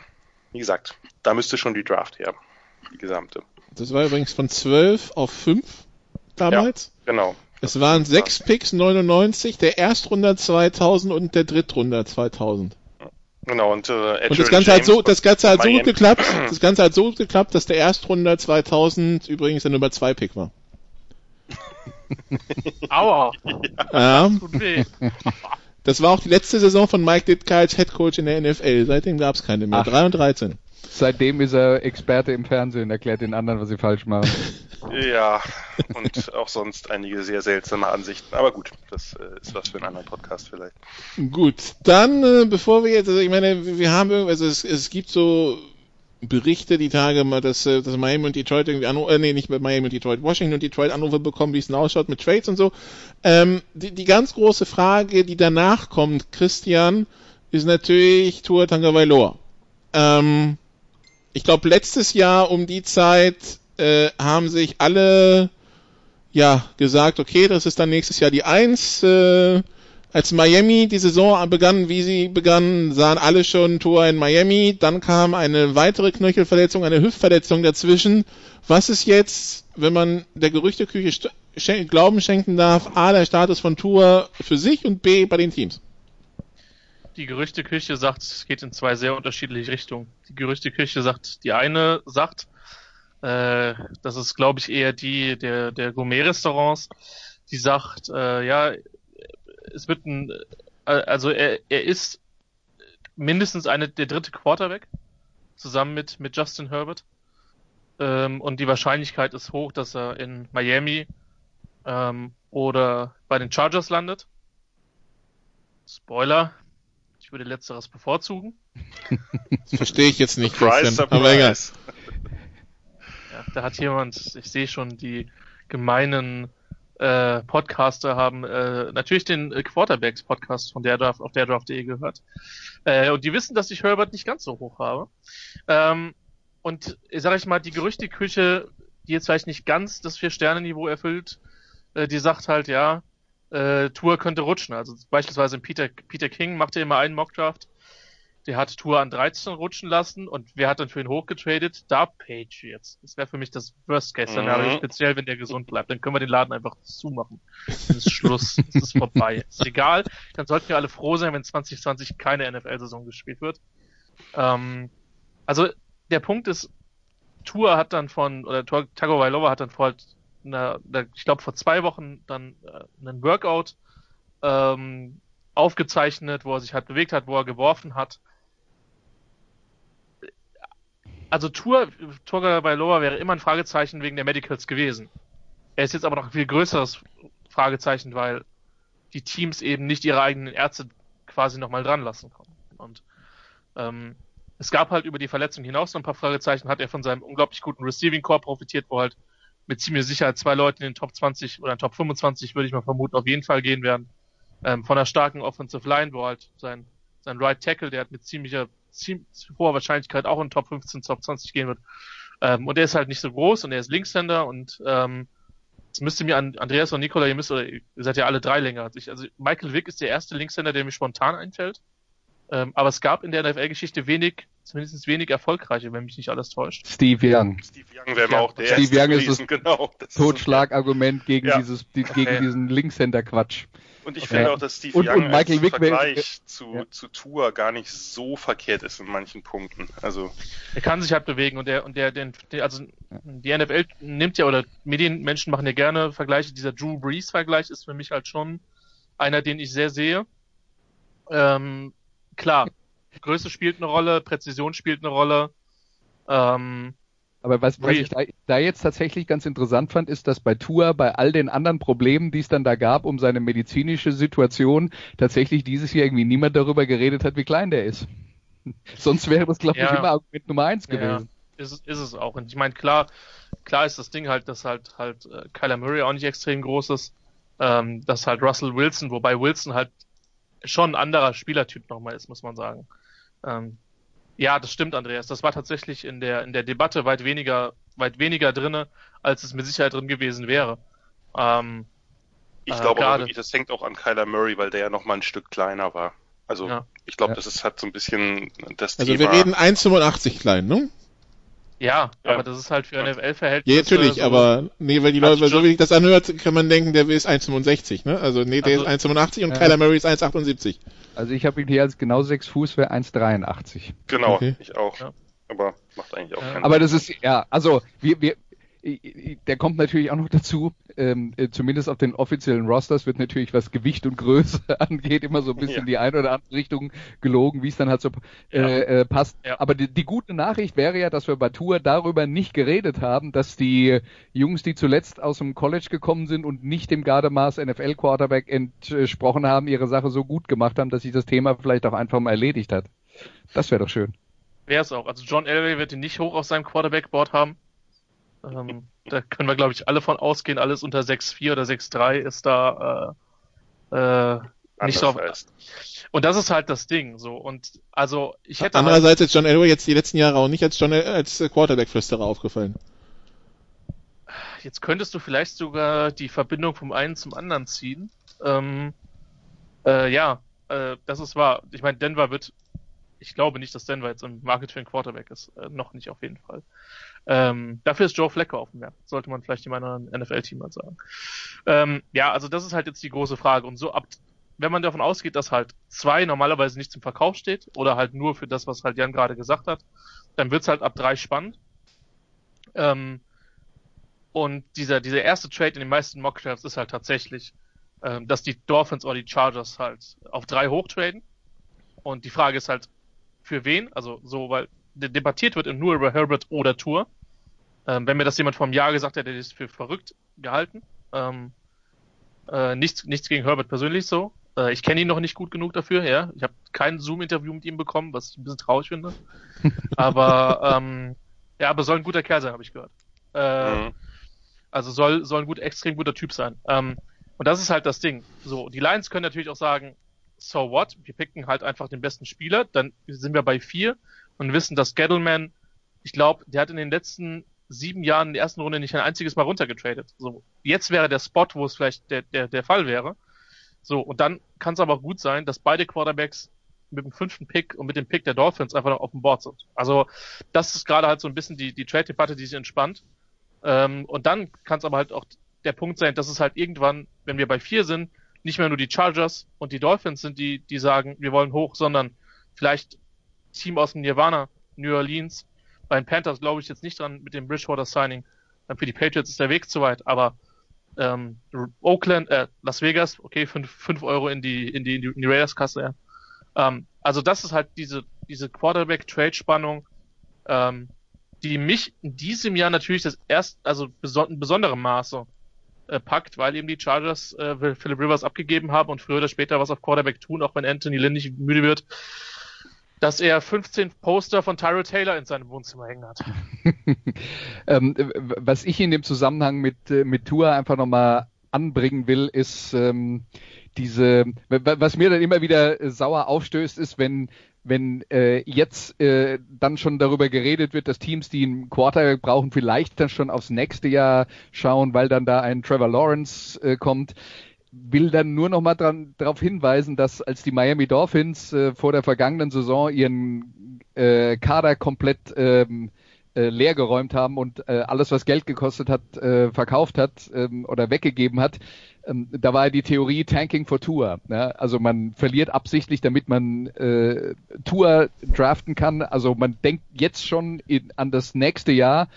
wie gesagt, da müsste schon die Draft her. Die gesamte. Das war übrigens von 12 auf 5 damals. Genau. Es waren sechs Picks 99, der Erstrunder 2000 und der Drittrunder 2000. Genau, und, äh, Und das Ganze hat so, das Ganze hat so Miami. gut geklappt, das Ganze hat so gut geklappt, dass der Erstrunder 2000 übrigens der Nummer 2 Pick war. Aua, Ja, tut weh. das war auch die letzte Saison von Mike Ditka als Head Coach in der NFL. Seitdem gab es keine mehr. Ach. 3 und 13. Seitdem ist er Experte im Fernsehen, erklärt den anderen, was sie falsch machen. Ja, und auch sonst einige sehr seltsame Ansichten. Aber gut, das äh, ist was für einen anderen Podcast vielleicht. Gut, dann, äh, bevor wir jetzt, also ich meine, wir haben, also es, es gibt so Berichte die Tage mal, dass, äh, dass Miami und Detroit irgendwie Anrufe, äh, nee, nicht Miami und Detroit, Washington und Detroit Anrufe bekommen, wie es denn ausschaut mit Trades und so. Ähm, die, die ganz große Frage, die danach kommt, Christian, ist natürlich Tua Tagovailoa. Ähm, ich glaube, letztes Jahr um die Zeit äh, haben sich alle ja gesagt, okay, das ist dann nächstes Jahr die Eins. Äh, als Miami die Saison begann, wie sie begann, sahen alle schon Tor in Miami. Dann kam eine weitere Knöchelverletzung, eine Hüftverletzung dazwischen. Was ist jetzt, wenn man der Gerüchteküche schen Glauben schenken darf, A, der Status von Tour für sich und B, bei den Teams? Die Gerüchteküche sagt, es geht in zwei sehr unterschiedliche Richtungen. Die Gerüchteküche sagt, die eine sagt, äh, das ist, glaube ich, eher die der, der Gourmet-Restaurants, die sagt, äh, ja, es wird ein, äh, also er, er ist mindestens eine, der dritte Quarterback, zusammen mit, mit Justin Herbert. Ähm, und die Wahrscheinlichkeit ist hoch, dass er in Miami ähm, oder bei den Chargers landet. Spoiler, ich würde letzteres bevorzugen. Das verstehe ich jetzt nicht, Surprise, Christian. Aber egal. Da hat jemand, ich sehe schon, die gemeinen äh, Podcaster haben äh, natürlich den äh, Quarterbacks Podcast von der Draft auf der Draft.de gehört. Äh, und die wissen, dass ich Herbert nicht ganz so hoch habe. Ähm, und sage ich mal, die Gerüchteküche, die jetzt vielleicht nicht ganz das Vier-Sterne-Niveau erfüllt, äh, die sagt halt, ja, äh, Tour könnte rutschen. Also beispielsweise Peter, Peter King macht ja immer einen Mockdraft. Der hat Tour an 13 rutschen lassen und wer hat dann für ihn hochgetradet? Da Patriots. Das wäre für mich das Worst-Case-Szenario, Mhm. speziell wenn der gesund bleibt. Dann können wir den Laden einfach zumachen. Dann ist Schluss. Es ist vorbei. Ist egal. Dann sollten wir alle froh sein, wenn 2020 keine NFL-Saison gespielt wird. Ähm, also der Punkt ist, Tour hat dann von, oder Tagovailoa hat dann vor einer, ich glaube vor zwei Wochen dann äh, einen Workout ähm, aufgezeichnet, wo er sich halt bewegt hat, wo er geworfen hat. Also Tour, Tagovailoa wäre immer ein Fragezeichen wegen der Medicals gewesen. Er ist jetzt aber noch ein viel größeres Fragezeichen, weil die Teams eben nicht ihre eigenen Ärzte quasi nochmal dran lassen können. Und ähm, es gab halt über die Verletzung hinaus noch ein paar Fragezeichen. Hat er von seinem unglaublich guten Receiving Core profitiert, wo halt mit ziemlicher Sicherheit zwei Leute in den Top 20 oder Top 25, würde ich mal vermuten, auf jeden Fall gehen werden. Ähm, von einer starken Offensive Line, wo halt sein, sein Right Tackle, der hat mit ziemlicher, ziemlich hoher Wahrscheinlichkeit auch in Top 15, Top 20 gehen wird. Ähm, und er ist halt nicht so groß und er ist Linkshänder und ähm, jetzt müsste mir an Andreas und Nikola, ihr müsst, oder ihr seid ja alle drei länger als ich. Also Michael Vick ist der erste Linkshänder, der mir spontan einfällt. Ähm, aber es gab in der NFL-Geschichte wenig, zumindest wenig erfolgreiche, wenn mich nicht alles täuscht. Steve Young. Steve Young wäre Ja, auch der Steve erste Young ist gewesen, genau. Das Totschlagargument gegen Ja. dieses, die, Okay. gegen diesen Linkshänder-Quatsch. Und ich Okay. finde auch, dass Steve Und- Young und Michael Vick Vergleich zu, Ja. zu Tour gar nicht so verkehrt ist in manchen Punkten. Also Er kann sich halt bewegen und der und der, den, der also die NFL nimmt ja oder Medienmenschen machen ja gerne Vergleiche. Dieser Drew Brees Vergleich ist für mich halt schon einer, den ich sehr sehe. Ähm, klar, Größe spielt eine Rolle, Präzision spielt eine Rolle. Ähm, Aber was, was ich da, da jetzt tatsächlich ganz interessant fand, ist, dass bei Tour, bei all den anderen Problemen, die es dann da gab um seine medizinische Situation, tatsächlich dieses Jahr irgendwie niemand darüber geredet hat, wie klein der ist. Sonst wäre das, glaube ich, Ja. immer Argument Nummer eins Ja, gewesen. ist, es- ist es auch. Und ich meine, klar, klar ist das Ding halt, dass halt halt äh, Kyler Murray auch nicht extrem groß ist. Ähm, dass halt Russell Wilson, wobei Wilson halt schon ein anderer Spielertyp nochmal ist, muss man sagen. Ähm, ja, das stimmt, Andreas. Das war tatsächlich in der in der Debatte weit weniger weit weniger drinne, als es mit Sicherheit drin gewesen wäre. Ähm, ich Äh, glaube aber gerade. wirklich, das hängt auch an Kyler Murray, weil der ja noch mal ein Stück kleiner war. Also Ja. ich glaube, Ja. das ist halt so ein bisschen das Also Thema. wir reden 1,85 klein, ne? ja, Ja. aber das ist halt für Ja. NFL-Verhältnisse. Ja, natürlich, so, aber nee, weil die Also Leute, so schon- wie ich das anhört, kann man denken, der ist 1,65, ne? Also nee, der Also- ist 1,85 und Ja. Kyler Murray ist 1,78. Also ich habe ihn hier als genau sechs Fuß für 1,83. Genau, Okay. ich auch. Ja. Aber macht eigentlich auch Ja. keinen Aber das ist, ja, also wir, wir, der kommt natürlich auch noch dazu, ähm, äh, zumindest auf den offiziellen Rosters wird natürlich, was Gewicht und Größe angeht, immer so ein bisschen Ja. in die eine oder andere Richtung gelogen, wie es dann halt so Ja. äh, äh, passt. Ja. Aber die, die gute Nachricht wäre ja, dass wir bei Tour darüber nicht geredet haben, dass die Jungs, die zuletzt aus dem College gekommen sind und nicht dem Gardemaß NFL Quarterback entsprochen haben, ihre Sache so gut gemacht haben, dass sich das Thema vielleicht auch einfach mal erledigt hat. Das wäre doch schön. Wäre es auch. Also John Elway wird ihn nicht hoch auf seinem Quarterback-Board haben. Ähm, da können wir, glaube ich, alle von ausgehen. Alles unter 6-4 oder 6-3 ist da äh, äh, nicht drauf. als- Und das ist halt das Ding. So und also ich hätte halt, Andererseits ist John Elway jetzt die letzten Jahre auch nicht als John als Quarterback-Flüsterer aufgefallen. jetzt könntest du vielleicht sogar die Verbindung vom einen zum anderen ziehen. Ähm, äh, ja, äh, das ist wahr. Ich meine, Denver wird. Ich glaube nicht, dass Denver jetzt im Market für einen Quarterback ist. Äh, noch nicht auf jeden Fall. Ähm, dafür ist Joe Flacco auf dem Markt. Sollte man vielleicht dem anderen NFL-Team mal sagen. Ähm, ja, also das ist halt jetzt die große Frage. Und so ab, wenn man davon ausgeht, dass halt zwei normalerweise nicht zum Verkauf steht oder halt nur für das, was halt Jan gerade gesagt hat, dann wird's halt ab drei spannend. Ähm, und dieser, dieser erste Trade in den meisten Mockdrafts ist halt tatsächlich, ähm, dass die Dolphins oder die Chargers halt auf drei hochtraden. Und die Frage ist halt, für wen? Also so, weil de- debattiert wird nur über Herbert oder Tour. Ähm, wenn mir das jemand vom Jahr gesagt hätte, hätte ich es für verrückt gehalten. Ähm, äh, nichts, nichts gegen Herbert persönlich so. Äh, ich kenne ihn noch nicht gut genug dafür, ja. Ich habe kein Zoom-Interview mit ihm bekommen, was ich ein bisschen traurig finde. aber ähm, ja, aber soll ein guter Kerl sein, habe ich gehört. Äh, Mhm. also soll, soll ein gut, extrem guter Typ sein. Ähm, und das ist halt das Ding. So, die Lions können natürlich auch sagen, so what? Wir picken halt einfach den besten Spieler, dann sind wir bei vier und wissen, dass Gettleman, ich glaube, der hat in den letzten sieben Jahren in der ersten Runde nicht ein einziges Mal runtergetradet. So, jetzt wäre der Spot, wo es vielleicht der, der, der Fall wäre. So, und dann kann es aber auch gut sein, dass beide Quarterbacks mit dem fünften Pick und mit dem Pick der Dolphins einfach noch auf dem Board sind. Also, das ist gerade halt so ein bisschen die, die Trade-Debatte, die sich entspannt. Ähm, und dann kann es aber halt auch der Punkt sein, dass es halt irgendwann, wenn wir bei vier sind, nicht mehr nur die Chargers und die Dolphins sind, die, die sagen, wir wollen hoch, sondern vielleicht Team aus dem Nirvana, New Orleans. Bei den Panthers glaube ich jetzt nicht dran mit dem Bridgewater Signing. Dann für die Patriots ist der Weg zu weit, aber ähm, Oakland, äh, Las Vegas, okay, fünf, fünf Euro in die, in die, in die Raiders-Kasse, ja. Ähm, also das ist halt diese, diese Quarterback-Trade-Spannung, ähm, die mich in diesem Jahr natürlich das erst, also beson in besonderem Maße äh, packt, weil eben die Chargers äh, Philip Rivers abgegeben haben und früher oder später was auf Quarterback tun, auch wenn Anthony Lynn nicht müde wird, dass er 15 Poster von Tyro Taylor in seinem Wohnzimmer hängen hat. ähm, was ich in dem Zusammenhang mit, äh, mit Tour einfach nochmal anbringen will, ist ähm, diese, was mir dann immer wieder äh, sauer aufstößt, ist, wenn wenn äh, jetzt äh, dann schon darüber geredet wird, dass Teams, die einen Quarterback brauchen, vielleicht dann schon aufs nächste Jahr schauen, weil dann da ein Trevor Lawrence äh, kommt will dann nur noch mal darauf hinweisen, dass als die Miami Dolphins äh, vor der vergangenen Saison ihren äh, Kader komplett ähm, äh, leer geräumt haben und äh, alles, was Geld gekostet hat, äh, verkauft hat ähm, oder weggegeben hat. Ähm, da war ja die Theorie Tanking for Tour. Ne? Also man verliert absichtlich, damit man äh, Tour draften kann. Also man denkt jetzt schon in, an das nächste Jahr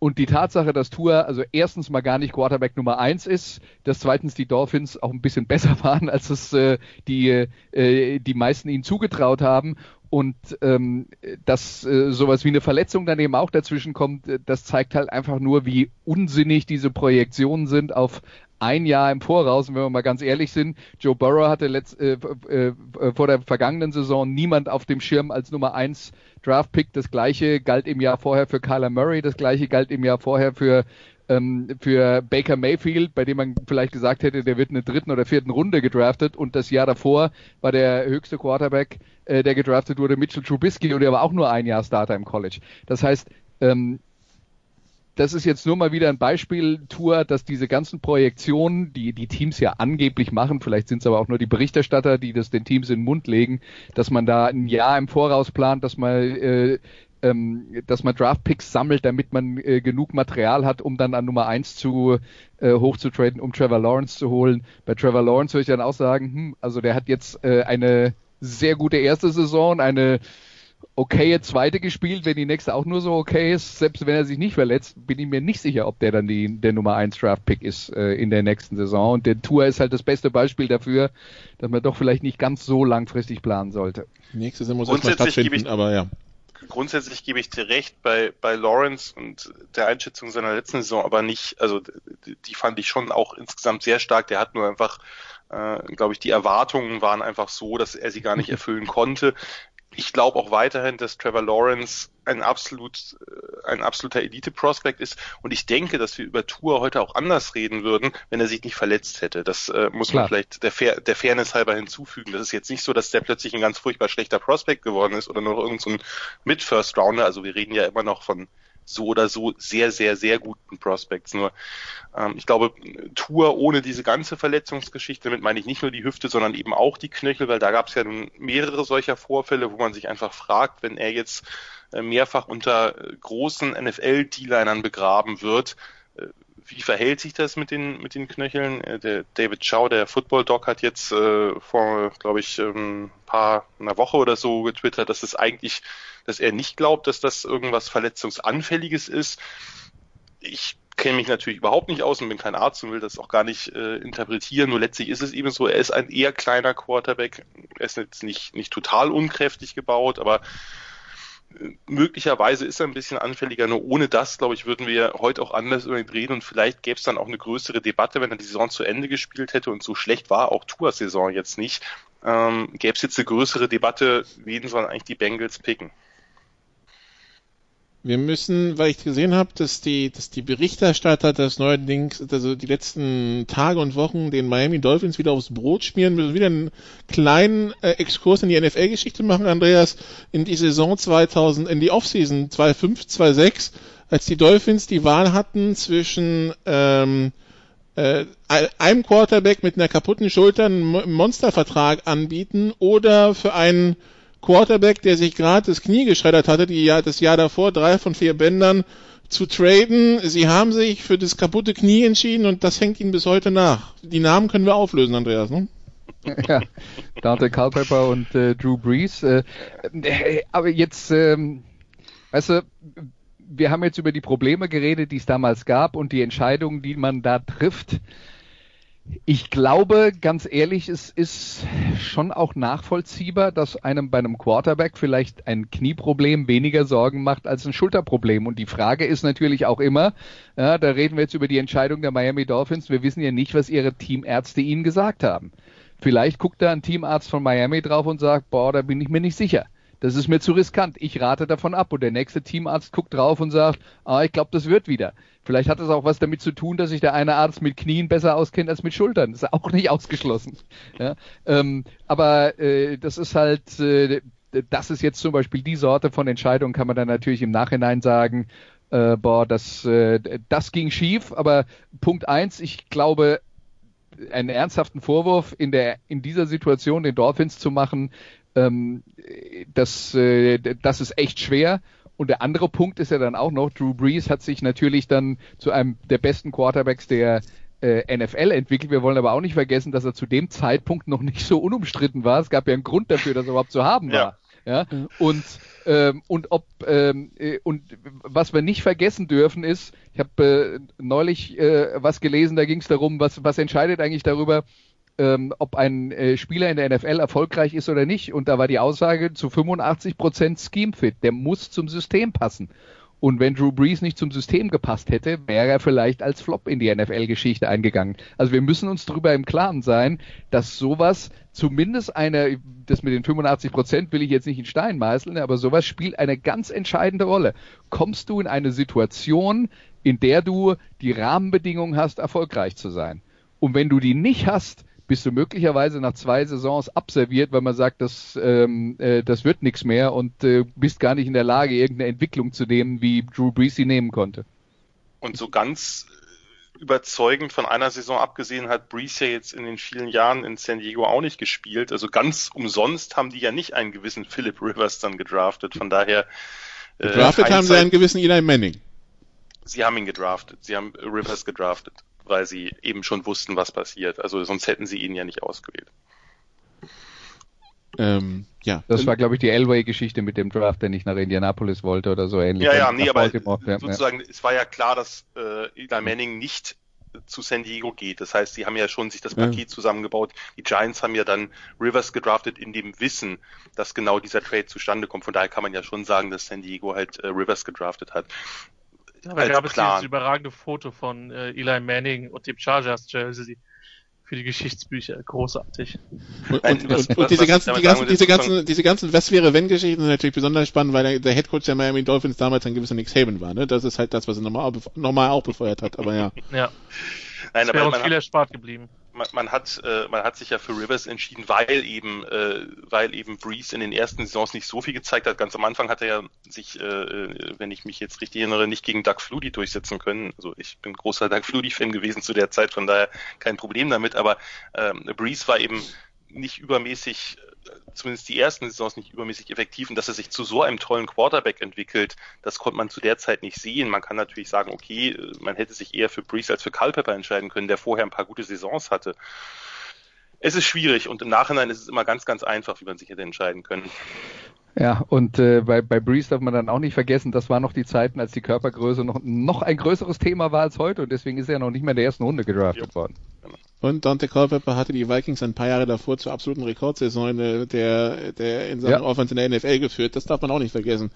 und die Tatsache, dass Tour also erstens mal gar nicht Quarterback Nummer eins ist, dass zweitens die Dolphins auch ein bisschen besser waren, als es äh, die, äh, die meisten ihnen zugetraut haben. Und ähm, dass äh, sowas wie eine Verletzung dann eben auch dazwischen kommt, äh, das zeigt halt einfach nur, wie unsinnig diese Projektionen sind auf ein Jahr im Voraus. Und wenn wir mal ganz ehrlich sind, Joe Burrow hatte letzt, äh, äh, vor der vergangenen Saison niemand auf dem Schirm als Nummer eins Draft-Pick. Das gleiche galt im Jahr vorher für Kyler Murray, das gleiche galt im Jahr vorher für ähm, für Baker Mayfield, bei dem man vielleicht gesagt hätte, der wird in der dritten oder vierten Runde gedraftet und das Jahr davor war der höchste Quarterback, äh, der gedraftet wurde, Mitchell Trubisky und der war auch nur ein Jahr Starter im College. Das heißt, ähm, das ist jetzt nur mal wieder ein Beispiel, Tour, dass diese ganzen Projektionen, die die Teams ja angeblich machen, vielleicht sind es aber auch nur die Berichterstatter, die das den Teams in den Mund legen, dass man da ein Jahr im Voraus plant, dass man äh, ähm, dass man Draftpicks sammelt, damit man äh, genug Material hat, um dann an Nummer eins zu äh, hochzutraden, um Trevor Lawrence zu holen. Bei Trevor Lawrence würde ich dann auch sagen, hm, also der hat jetzt äh, eine sehr gute erste Saison, eine okaye zweite gespielt, wenn die nächste auch nur so okay ist, selbst wenn er sich nicht verletzt, bin ich mir nicht sicher, ob der dann die, der Nummer 1 Draft Pick ist äh, in der nächsten Saison. Und der Tour ist halt das beste Beispiel dafür, dass man doch vielleicht nicht ganz so langfristig planen sollte. Nächste Saison muss erstmal stattfinden, ich, aber ja grundsätzlich gebe ich dir recht bei, bei Lawrence und der Einschätzung seiner letzten Saison, aber nicht, also die, die fand ich schon auch insgesamt sehr stark. Der hat nur einfach, äh, glaube ich, die Erwartungen waren einfach so, dass er sie gar nicht erfüllen konnte ich glaube auch weiterhin, dass Trevor Lawrence ein absolut äh, ein absoluter Elite Prospect ist und ich denke, dass wir über Tour heute auch anders reden würden, wenn er sich nicht verletzt hätte. Das äh, muss Klar. man vielleicht der, Fair, der Fairness halber hinzufügen. Das ist jetzt nicht so, dass der plötzlich ein ganz furchtbar schlechter Prospect geworden ist oder nur irgendein so Mid First Rounder. Also wir reden ja immer noch von so oder so sehr, sehr, sehr guten Prospects. Nur ähm, ich glaube, Tour ohne diese ganze Verletzungsgeschichte, damit meine ich nicht nur die Hüfte, sondern eben auch die Knöchel, weil da gab es ja nun mehrere solcher Vorfälle, wo man sich einfach fragt, wenn er jetzt äh, mehrfach unter äh, großen NFL-D-Linern begraben wird, äh, wie verhält sich das mit den mit den Knöcheln? Der David Chow, der Football Doc, hat jetzt äh, vor, glaube ich, ähm, paar einer Woche oder so getwittert, dass es eigentlich dass er nicht glaubt, dass das irgendwas Verletzungsanfälliges ist. Ich kenne mich natürlich überhaupt nicht aus und bin kein Arzt und will das auch gar nicht äh, interpretieren. Nur letztlich ist es eben so, er ist ein eher kleiner Quarterback. Er ist jetzt nicht, nicht total unkräftig gebaut, aber äh, möglicherweise ist er ein bisschen anfälliger. Nur ohne das, glaube ich, würden wir heute auch anders über ihn reden und vielleicht gäbe es dann auch eine größere Debatte, wenn er die Saison zu Ende gespielt hätte und so schlecht war auch Tours Saison jetzt nicht. Ähm, gäbe es jetzt eine größere Debatte, wen sollen eigentlich die Bengals picken? Wir müssen, weil ich gesehen habe, dass die, dass die Berichterstatter das neuerdings, also die letzten Tage und Wochen den Miami Dolphins wieder aufs Brot schmieren, müssen wieder einen kleinen äh, Exkurs in die NFL-Geschichte machen, Andreas, in die Saison 2000, in die Offseason 2.5, 2.6, als die Dolphins die Wahl hatten zwischen ähm, äh, einem Quarterback mit einer kaputten Schulter einen Monstervertrag anbieten oder für einen Quarterback, der sich gerade das Knie geschreddert hatte, die Jahr, das Jahr davor, drei von vier Bändern zu traden. Sie haben sich für das kaputte Knie entschieden und das hängt ihnen bis heute nach. Die Namen können wir auflösen, Andreas, ne? ja, Dante Culpepper und äh, Drew Brees. Äh, äh, aber jetzt, ähm, weißt du, wir haben jetzt über die Probleme geredet, die es damals gab und die Entscheidungen, die man da trifft. Ich glaube, ganz ehrlich, es ist schon auch nachvollziehbar, dass einem bei einem Quarterback vielleicht ein Knieproblem weniger Sorgen macht als ein Schulterproblem. Und die Frage ist natürlich auch immer, ja, da reden wir jetzt über die Entscheidung der Miami Dolphins. Wir wissen ja nicht, was ihre Teamärzte ihnen gesagt haben. Vielleicht guckt da ein Teamarzt von Miami drauf und sagt, boah, da bin ich mir nicht sicher. Das ist mir zu riskant. Ich rate davon ab. Und der nächste Teamarzt guckt drauf und sagt, ah, ich glaube, das wird wieder. Vielleicht hat es auch was damit zu tun, dass sich der eine Arzt mit Knien besser auskennt als mit Schultern. Das ist auch nicht ausgeschlossen. Ja? Ähm, aber äh, das ist halt, äh, das ist jetzt zum Beispiel die Sorte von Entscheidung, kann man dann natürlich im Nachhinein sagen, äh, boah, das, äh, das ging schief. Aber Punkt eins, ich glaube, einen ernsthaften Vorwurf in der in dieser Situation den Dolphins zu machen, ähm, das, äh, das ist echt schwer. Und der andere Punkt ist ja dann auch noch, Drew Brees hat sich natürlich dann zu einem der besten Quarterbacks der äh, NFL entwickelt. Wir wollen aber auch nicht vergessen, dass er zu dem Zeitpunkt noch nicht so unumstritten war. Es gab ja einen Grund dafür, dass er überhaupt zu haben war. Ja. ja? Und ähm, und ob ähm, äh, und was wir nicht vergessen dürfen ist, ich habe äh, neulich äh, was gelesen, da ging es darum, was was entscheidet eigentlich darüber, ähm, ob ein äh, Spieler in der NFL erfolgreich ist oder nicht. Und da war die Aussage zu 85 Prozent Scheme Fit. Der muss zum System passen. Und wenn Drew Brees nicht zum System gepasst hätte, wäre er vielleicht als Flop in die NFL-Geschichte eingegangen. Also wir müssen uns darüber im Klaren sein, dass sowas zumindest eine, das mit den 85 Prozent will ich jetzt nicht in Stein meißeln, aber sowas spielt eine ganz entscheidende Rolle. Kommst du in eine Situation, in der du die Rahmenbedingungen hast, erfolgreich zu sein? Und wenn du die nicht hast, bist du möglicherweise nach zwei Saisons abserviert, weil man sagt, das, ähm, äh, das wird nichts mehr und äh, bist gar nicht in der Lage, irgendeine Entwicklung zu nehmen, wie Drew Brees sie nehmen konnte. Und so ganz überzeugend von einer Saison abgesehen hat Brees ja jetzt in den vielen Jahren in San Diego auch nicht gespielt. Also ganz umsonst haben die ja nicht einen gewissen Philip Rivers dann gedraftet. Von daher. Äh, gedraftet haben sie einen gewissen Eli Manning. Sie haben ihn gedraftet. Sie haben Rivers gedraftet weil sie eben schon wussten, was passiert. Also sonst hätten sie ihn ja nicht ausgewählt. Ähm, ja. Das war, glaube ich, die Elway-Geschichte mit dem Draft, der nicht nach Indianapolis wollte oder so ähnlich. Ja, ja, nee, aber sozusagen, ja. es war ja klar, dass äh, Eli Manning nicht zu San Diego geht. Das heißt, sie haben ja schon sich das Paket ja. zusammengebaut. Die Giants haben ja dann Rivers gedraftet in dem Wissen, dass genau dieser Trade zustande kommt. Von daher kann man ja schon sagen, dass San Diego halt äh, Rivers gedraftet hat. Ja, da gab es dieses überragende Foto von äh, Eli Manning und dem Chargers Jersey für die Geschichtsbücher. Großartig. Und, und, und, und diese ganzen, die ganzen, diese ganzen, diese ganzen Was wäre wenn Geschichten sind natürlich besonders spannend, weil der, der Headcoach der Miami Dolphins damals ein gewisser Nick Saban war, ne? Das ist halt das, was er normal, normal auch befeuert hat, aber ja. ja. Nein, das wäre uns viel erspart geblieben man, man, hat, äh, man hat sich ja für Rivers entschieden, weil eben, äh, weil eben Breeze in den ersten Saisons nicht so viel gezeigt hat. Ganz am Anfang hat er ja sich, äh, wenn ich mich jetzt richtig erinnere, nicht gegen Doug Flutie durchsetzen können. Also ich bin großer Doug Flutie-Fan gewesen zu der Zeit, von daher kein Problem damit. Aber ähm, Breeze war eben nicht übermäßig zumindest die ersten Saisons nicht übermäßig effektiv und dass er sich zu so einem tollen Quarterback entwickelt, das konnte man zu der Zeit nicht sehen. Man kann natürlich sagen, okay, man hätte sich eher für Brees als für Culpepper entscheiden können, der vorher ein paar gute Saisons hatte. Es ist schwierig und im Nachhinein ist es immer ganz, ganz einfach, wie man sich hätte entscheiden können. Ja, und äh, bei, bei Breeze darf man dann auch nicht vergessen, das waren noch die Zeiten, als die Körpergröße noch, noch ein größeres Thema war als heute und deswegen ist er noch nicht mehr in der ersten Runde gedraftet jo. worden. Genau. Und Dante Culpepper hatte die Vikings ein paar Jahre davor zur absoluten Rekordsaison der, der in seiner ja. Offense in der NFL geführt. Das darf man auch nicht vergessen.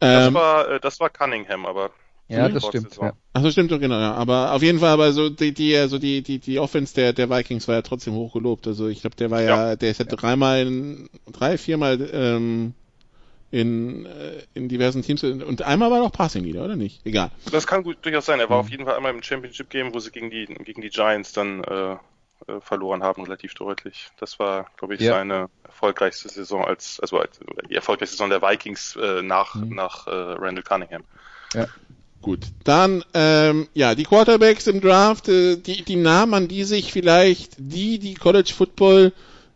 Das, ähm, war, äh, das war Cunningham, aber ja, das stimmt. Ja. Ach, das stimmt doch genau, ja. Aber auf jeden Fall, aber so die, die, also die, die, die Offense der, der Vikings war ja trotzdem hoch gelobt. Also ich glaube, der war ja, ja der ist ja dreimal, drei, viermal ähm, in, äh, in diversen Teams und einmal war noch Passing Leader, oder nicht? Egal. Das kann gut durchaus sein. Er war mhm. auf jeden Fall einmal im Championship Game, wo sie gegen die gegen die Giants dann äh, äh, verloren haben, relativ deutlich. Das war, glaube ich, ja. seine erfolgreichste Saison als also als, die erfolgreichste Saison der Vikings äh, nach mhm. nach äh, Randall Cunningham. Ja. Gut, dann ähm, ja die Quarterbacks im Draft, äh, die die Namen, an die sich vielleicht die die College Football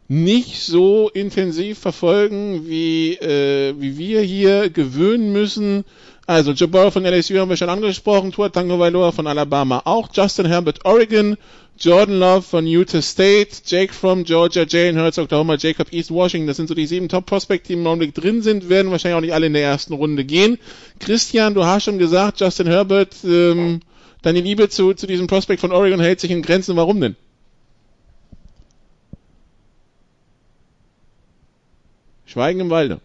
nicht so intensiv verfolgen, wie, äh, wie wir hier gewöhnen müssen. Also Joe Burrow von LSU haben wir schon angesprochen, Tua Tango Vailoa von Alabama auch, Justin Herbert Oregon, Jordan Love von Utah State, Jake from Georgia, Jalen Hurts Oklahoma, Jacob East Washington. Das sind so die sieben Top Prospects, die im Augenblick drin sind, werden wahrscheinlich auch nicht alle in der ersten Runde gehen. Christian, du hast schon gesagt, Justin Herbert, ähm, deine Liebe zu, zu diesem Prospect von Oregon hält sich in Grenzen. Warum denn? Schweigen im Walde.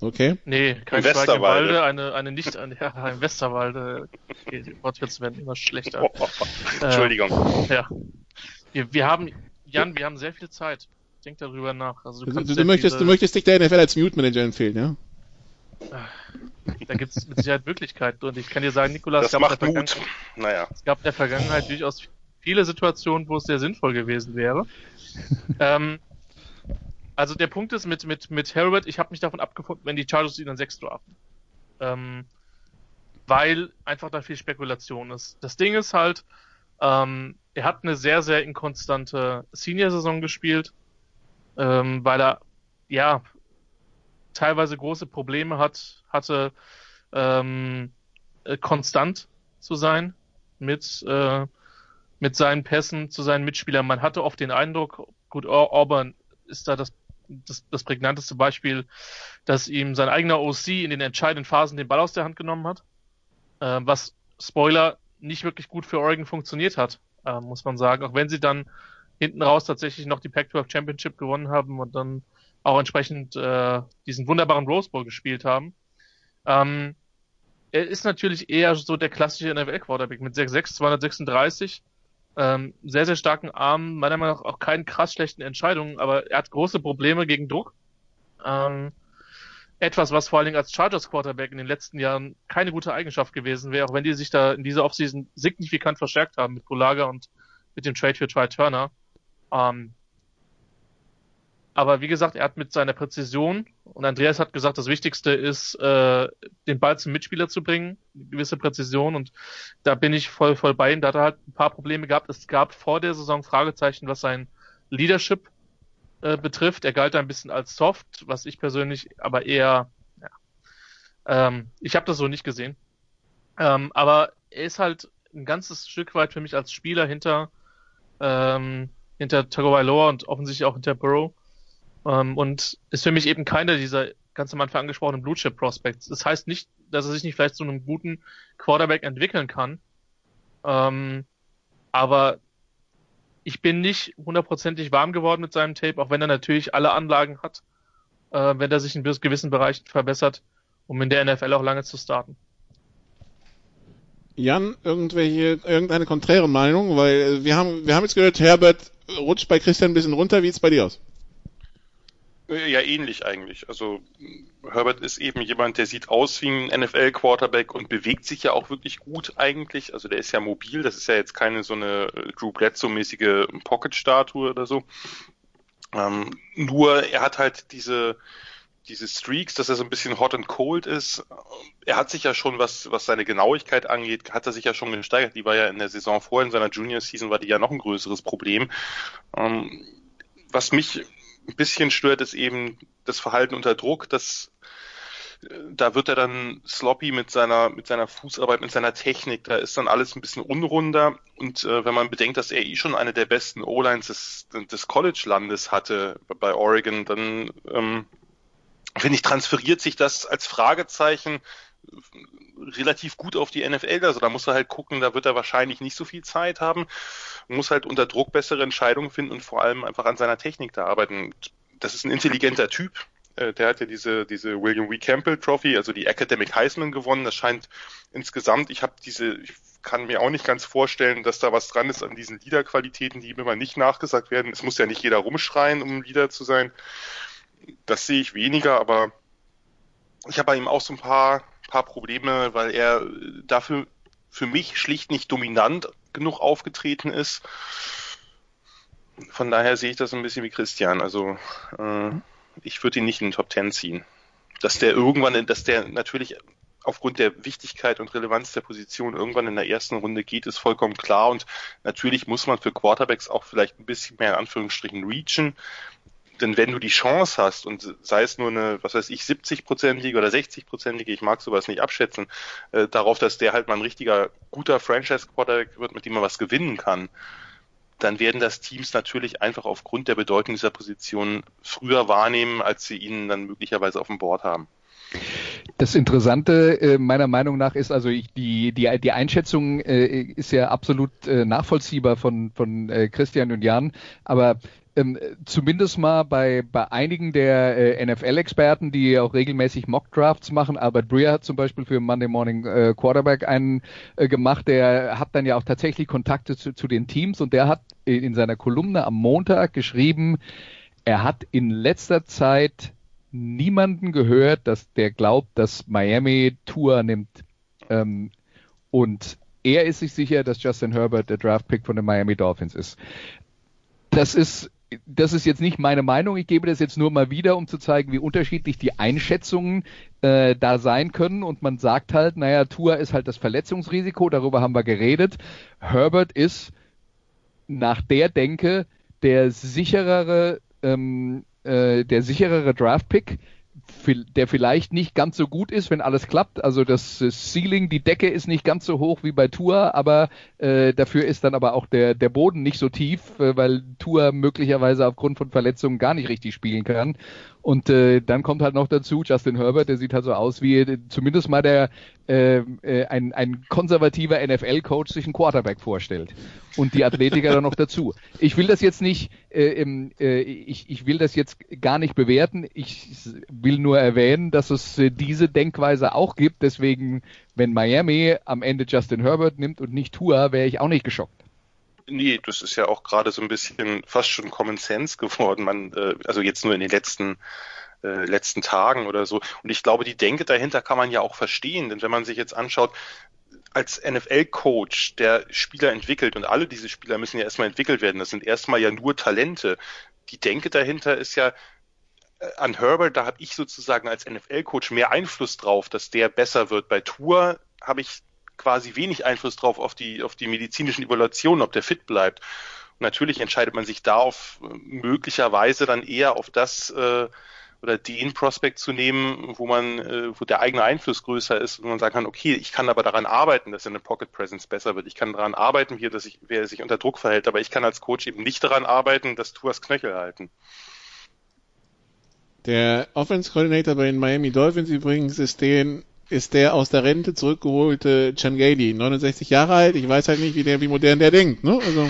Okay. Nee, kein Im Schweigen im Walde, eine, eine nicht, eine, ja, im Westerwalde. Die Wortwitze werden immer schlechter. Oh, oh, oh. Entschuldigung. Äh, ja. Wir, wir haben, Jan, wir haben sehr viel Zeit. Denk darüber nach. Also du, du, du möchtest, viele... du möchtest dich der NFL als Mute Manager empfehlen, ja? Da gibt es mit Sicherheit Möglichkeiten und ich kann dir sagen, Nikolas, das macht Mut. Naja. es gab in der Vergangenheit durchaus viele Situationen, wo es sehr sinnvoll gewesen wäre. ähm, also der Punkt ist mit, mit, mit Herbert, ich habe mich davon abgefunden, wenn die Chargers ihn dann 6 draften. Ähm, weil einfach da viel Spekulation ist. Das Ding ist halt, ähm, er hat eine sehr, sehr inkonstante Senior-Saison gespielt, ähm, weil er, ja, teilweise große Probleme hat, hatte, ähm, äh, konstant zu sein mit, äh, mit seinen Pässen zu seinen Mitspielern. Man hatte oft den Eindruck, gut, Auburn ist da das, das, das prägnanteste Beispiel, dass ihm sein eigener OC in den entscheidenden Phasen den Ball aus der Hand genommen hat, äh, was Spoiler nicht wirklich gut für Oregon funktioniert hat, äh, muss man sagen. Auch wenn sie dann hinten raus tatsächlich noch die Pac-12 Championship gewonnen haben und dann auch entsprechend äh, diesen wunderbaren Rose Bowl gespielt haben. Ähm, er ist natürlich eher so der klassische NFL-Quarterback mit 6'6, 236, ähm, sehr, sehr starken Armen, meiner Meinung nach auch keinen krass schlechten Entscheidungen, aber er hat große Probleme gegen Druck. Ähm, etwas, was vor allen Dingen als Chargers Quarterback in den letzten Jahren keine gute Eigenschaft gewesen wäre, auch wenn die sich da in dieser Offseason signifikant verstärkt haben mit Bulaga und mit dem Trade für Try Turner. Ähm, aber wie gesagt, er hat mit seiner Präzision und Andreas hat gesagt, das Wichtigste ist, äh, den Ball zum Mitspieler zu bringen, eine gewisse Präzision und da bin ich voll, voll bei ihm. Da hat er halt ein paar Probleme gehabt. Es gab vor der Saison Fragezeichen, was sein Leadership äh, betrifft. Er galt da ein bisschen als soft, was ich persönlich aber eher, ja, ähm, ich habe das so nicht gesehen. Ähm, aber er ist halt ein ganzes Stück weit für mich als Spieler hinter ähm, hinter Tagovailoa und offensichtlich auch hinter Burrow. Ähm, und ist für mich eben keiner dieser ganz am Anfang angesprochenen Blue Chip Prospects. Das heißt nicht, dass er sich nicht vielleicht zu einem guten Quarterback entwickeln kann. Ähm, aber ich bin nicht hundertprozentig warm geworden mit seinem Tape, auch wenn er natürlich alle Anlagen hat, äh, wenn er sich in gewissen Bereichen verbessert, um in der NFL auch lange zu starten. Jan, irgendwelche, irgendeine konträre Meinung, weil wir haben, wir haben jetzt gehört, Herbert rutscht bei Christian ein bisschen runter. Wie sieht's bei dir aus? Ja, ähnlich eigentlich. Also Herbert ist eben jemand, der sieht aus wie ein NFL-Quarterback und bewegt sich ja auch wirklich gut eigentlich. Also der ist ja mobil, das ist ja jetzt keine so eine Drew Bledsoe-mäßige Pocket-Statue oder so. Ähm, nur er hat halt diese diese Streaks, dass er so ein bisschen hot and cold ist. Er hat sich ja schon, was, was seine Genauigkeit angeht, hat er sich ja schon gesteigert. Die war ja in der Saison vorher, in seiner Junior Season war die ja noch ein größeres Problem. Ähm, was mich ein bisschen stört, ist eben das Verhalten unter Druck, dass da wird er dann sloppy mit seiner mit seiner Fußarbeit, mit seiner Technik. Da ist dann alles ein bisschen unrunder. Und äh, wenn man bedenkt, dass er eh schon eine der besten O-Lines des, des College-Landes hatte bei Oregon, dann ähm, finde ich, transferiert sich das als Fragezeichen relativ gut auf die NFL. Also da muss er halt gucken, da wird er wahrscheinlich nicht so viel Zeit haben, muss halt unter Druck bessere Entscheidungen finden und vor allem einfach an seiner Technik da arbeiten. Das ist ein intelligenter Typ. Äh, der hat ja diese, diese William W. Campbell Trophy, also die Academic Heisman gewonnen. Das scheint insgesamt, ich habe diese, ich kann mir auch nicht ganz vorstellen, dass da was dran ist an diesen Liederqualitäten, die ihm immer nicht nachgesagt werden. Es muss ja nicht jeder rumschreien, um Lieder zu sein. Das sehe ich weniger, aber ich habe bei ihm auch so ein paar, paar Probleme, weil er dafür für mich schlicht nicht dominant genug aufgetreten ist. Von daher sehe ich das ein bisschen wie Christian. Also äh, ich würde ihn nicht in den Top Ten ziehen. Dass der irgendwann, dass der natürlich aufgrund der Wichtigkeit und Relevanz der Position irgendwann in der ersten Runde geht, ist vollkommen klar. Und natürlich muss man für Quarterbacks auch vielleicht ein bisschen mehr in Anführungsstrichen reachen denn wenn du die Chance hast und sei es nur eine, was weiß ich, 70-prozentige oder 60-prozentige, ich mag sowas nicht abschätzen, äh, darauf, dass der halt mal ein richtiger guter Franchise-Quarterback wird, mit dem man was gewinnen kann, dann werden das Teams natürlich einfach aufgrund der Bedeutung dieser Position früher wahrnehmen, als sie ihn dann möglicherweise auf dem Board haben. Das Interessante äh, meiner Meinung nach ist also ich, die die die Einschätzung äh, ist ja absolut äh, nachvollziehbar von von äh, Christian und Jan, aber ähm, zumindest mal bei, bei einigen der äh, NFL-Experten, die auch regelmäßig Mock-Drafts machen. Albert Breer hat zum Beispiel für Monday Morning äh, Quarterback einen äh, gemacht, der hat dann ja auch tatsächlich Kontakte zu, zu den Teams und der hat in seiner Kolumne am Montag geschrieben, er hat in letzter Zeit niemanden gehört, dass der glaubt, dass Miami Tour nimmt. Ähm, und er ist sich sicher, dass Justin Herbert der Draft-Pick von den Miami Dolphins ist. Das ist das ist jetzt nicht meine Meinung, ich gebe das jetzt nur mal wieder, um zu zeigen, wie unterschiedlich die Einschätzungen äh, da sein können. Und man sagt halt, naja, Tour ist halt das Verletzungsrisiko, darüber haben wir geredet. Herbert ist nach der Denke der sicherere, ähm, äh, der sicherere Draftpick der vielleicht nicht ganz so gut ist, wenn alles klappt. Also das Ceiling, die Decke ist nicht ganz so hoch wie bei Tour, aber äh, dafür ist dann aber auch der, der Boden nicht so tief, äh, weil Tour möglicherweise aufgrund von Verletzungen gar nicht richtig spielen kann. Und äh, dann kommt halt noch dazu Justin Herbert, der sieht halt so aus wie äh, zumindest mal der äh, äh, ein, ein konservativer NFL-Coach sich einen Quarterback vorstellt. Und die Athletiker dann noch dazu. Ich will das jetzt nicht, äh, äh, ich, ich will das jetzt gar nicht bewerten. Ich will nur erwähnen, dass es äh, diese Denkweise auch gibt. Deswegen, wenn Miami am Ende Justin Herbert nimmt und nicht Tua, wäre ich auch nicht geschockt. Nee, das ist ja auch gerade so ein bisschen fast schon Common Sense geworden. Man, äh, also jetzt nur in den letzten äh, letzten Tagen oder so. Und ich glaube, die Denke dahinter kann man ja auch verstehen, denn wenn man sich jetzt anschaut, als NFL-Coach, der Spieler entwickelt und alle diese Spieler müssen ja erstmal entwickelt werden, das sind erstmal ja nur Talente. Die Denke dahinter ist ja, äh, an Herbert, da habe ich sozusagen als NFL-Coach mehr Einfluss drauf, dass der besser wird. Bei Tour habe ich quasi wenig Einfluss drauf auf die, auf die medizinischen Evaluationen, ob der fit bleibt. Und natürlich entscheidet man sich da auf äh, möglicherweise dann eher auf das äh, oder den Prospekt zu nehmen, wo man, äh, wo der eigene Einfluss größer ist und man sagen kann, okay, ich kann aber daran arbeiten, dass seine Pocket Presence besser wird. Ich kann daran arbeiten, wie er, sich, wie er sich unter Druck verhält, aber ich kann als Coach eben nicht daran arbeiten, dass Tuas Knöchel halten. Der Offense Coordinator bei den Miami Dolphins übrigens ist den ist der aus der Rente zurückgeholte Changeli, 69 Jahre alt. Ich weiß halt nicht, wie der, wie modern der denkt, ne? Also,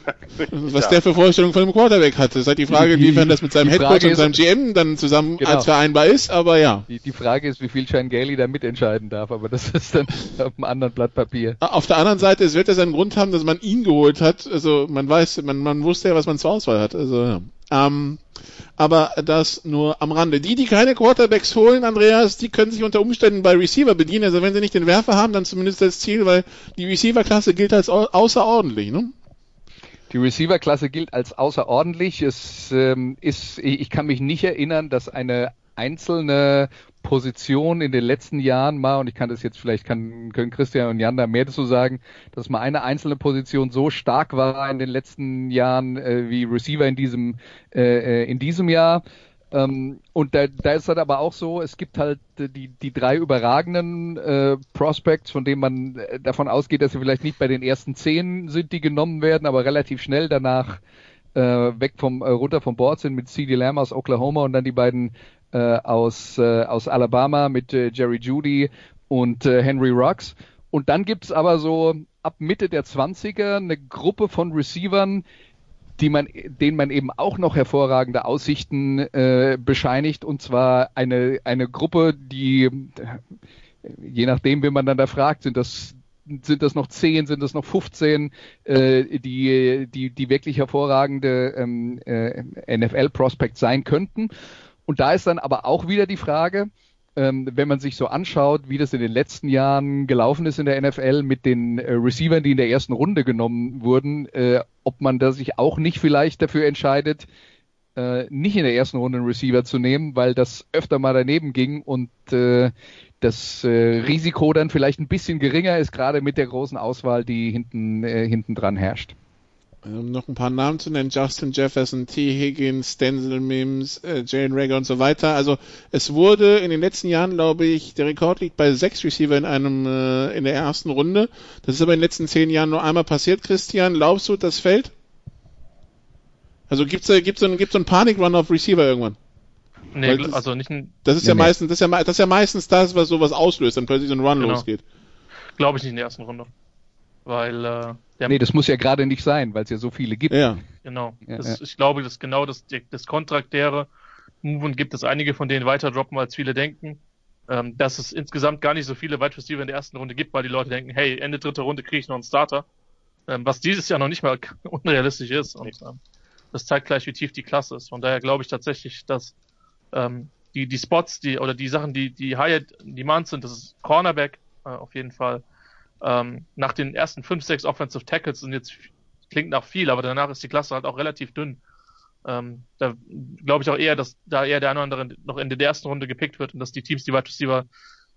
was ja. der für Vorstellungen von einem Quarterback hatte. Das ist halt die Frage, inwiefern das mit seinem Headcoach und seinem GM dann zusammen genau. als vereinbar ist, aber ja. Die, die Frage ist, wie viel Changeli da mitentscheiden darf, aber das ist dann auf einem anderen Blatt Papier. Auf der anderen Seite, es wird ja seinen Grund haben, dass man ihn geholt hat. Also man weiß, man, man wusste ja, was man zur Auswahl hat. Also ja. Ähm, aber das nur am Rande. Die, die keine Quarterbacks holen, Andreas, die können sich unter Umständen bei Receiver bedienen. Also wenn sie nicht den Werfer haben, dann zumindest das Ziel, weil die Receiver-Klasse gilt als au außerordentlich, ne? Die Receiver-Klasse gilt als außerordentlich. Es ähm, ist, ich kann mich nicht erinnern, dass eine einzelne Position in den letzten Jahren mal, und ich kann das jetzt vielleicht, kann, können Christian und Jan da mehr dazu sagen, dass mal eine einzelne Position so stark war in den letzten Jahren äh, wie Receiver in diesem, äh, äh in diesem Jahr. Ähm, und da, da ist halt aber auch so, es gibt halt die, die drei überragenden äh, Prospects, von denen man äh, davon ausgeht, dass sie vielleicht nicht bei den ersten zehn sind, die genommen werden, aber relativ schnell danach äh, weg vom äh, runter vom Board sind mit CD Lamb aus Oklahoma und dann die beiden äh, aus, äh, aus Alabama mit äh, Jerry Judy und äh, Henry Rocks. Und dann gibt's aber so ab Mitte der 20er eine Gruppe von Receivern, die man, denen man eben auch noch hervorragende Aussichten äh, bescheinigt. Und zwar eine, eine Gruppe, die, je nachdem, wen man dann da fragt, sind das sind das noch 10, sind das noch 15, äh, die, die, die wirklich hervorragende ähm, äh, NFL-Prospects sein könnten. Und da ist dann aber auch wieder die Frage, ähm, wenn man sich so anschaut, wie das in den letzten Jahren gelaufen ist in der NFL mit den äh, Receivern, die in der ersten Runde genommen wurden, äh, ob man da sich auch nicht vielleicht dafür entscheidet, äh, nicht in der ersten Runde einen Receiver zu nehmen, weil das öfter mal daneben ging und äh, das äh, Risiko dann vielleicht ein bisschen geringer ist, gerade mit der großen Auswahl, die hinten, äh, hinten dran herrscht. Um noch ein paar Namen zu nennen, Justin Jefferson, T. Higgins, Denzel Mims, äh, Jalen Rager und so weiter. Also es wurde in den letzten Jahren, glaube ich, der Rekord liegt bei sechs Receiver in einem äh, in der ersten Runde. Das ist aber in den letzten zehn Jahren nur einmal passiert, Christian. Glaubst du, das fällt? Also gibt's da gibt's so einen, gibt's so einen Panikrun auf Receiver irgendwann? Nee, das, also nicht ein, Das ist nee, ja meistens, das ist ja, das ist ja meistens das, was sowas auslöst, dann plötzlich so ein Run genau. losgeht. Glaube ich nicht in der ersten Runde. Weil äh, der nee, das muss ja gerade nicht sein, weil es ja so viele gibt. Ja. Genau. Ja, das, ja. Ich glaube, das ist genau das, das kontraktäre Move und gibt es einige von denen weiter droppen, als viele denken. Ähm, dass es insgesamt gar nicht so viele Wide Receiver in der ersten Runde gibt, weil die Leute denken, hey, Ende dritte Runde kriege ich noch einen Starter. Ähm, was dieses Jahr noch nicht mal unrealistisch ist. Und ähm, das zeigt gleich, wie tief die Klasse ist. Von daher glaube ich tatsächlich, dass ähm, die, die Spots, die oder die Sachen, die, die High Demand sind, das ist Cornerback äh, auf jeden Fall, ähm, nach den ersten fünf, sechs Offensive Tackles sind jetzt, klingt nach viel, aber danach ist die Klasse halt auch relativ dünn. Ähm, da glaube ich auch eher, dass da eher der eine oder andere noch in der ersten Runde gepickt wird und dass die Teams die Wide Receiver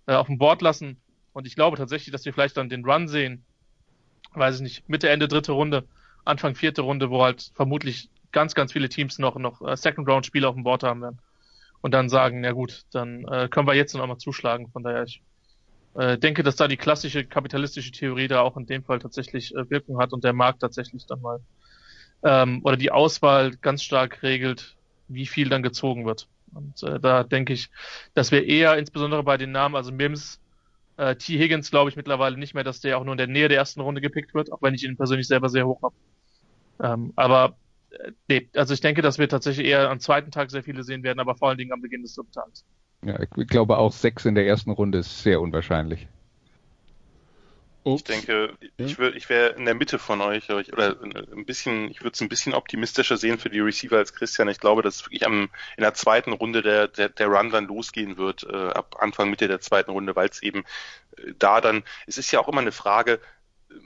äh, auf dem Board lassen. Und ich glaube tatsächlich, dass wir vielleicht dann den Run sehen, weiß ich nicht, Mitte, Ende dritte Runde, Anfang vierte Runde, wo halt vermutlich ganz, ganz viele Teams noch, noch äh, Second Round Spieler auf dem Board haben werden. und dann sagen, na gut, dann äh, können wir jetzt noch mal zuschlagen. Von daher, ich äh, denke, dass da die klassische kapitalistische Theorie da auch in dem Fall tatsächlich äh, Wirkung hat und der Markt tatsächlich dann mal ähm, oder die Auswahl ganz stark regelt, wie viel dann gezogen wird. Und äh, da denke ich, dass wir eher insbesondere bei den Namen, also Mims, äh, T. Higgins glaube ich mittlerweile nicht mehr, dass der auch nur in der Nähe der ersten Runde gepickt wird, auch wenn ich ihn persönlich selber sehr hoch habe. Ähm, aber äh, nee, also ich denke, dass wir tatsächlich eher am zweiten Tag sehr viele sehen werden, aber vor allen Dingen am Beginn des dritten Tages. Ja, ich glaube auch sechs in der ersten Runde ist sehr unwahrscheinlich. Ich denke, ich, würde, ich wäre in der Mitte von euch, oder ein bisschen, ich würde es ein bisschen optimistischer sehen für die Receiver als Christian. Ich glaube, dass wirklich am, in der zweiten Runde der, der, der Run dann losgehen wird, äh, ab Anfang, Mitte der zweiten Runde, weil es eben äh, da dann, es ist ja auch immer eine Frage,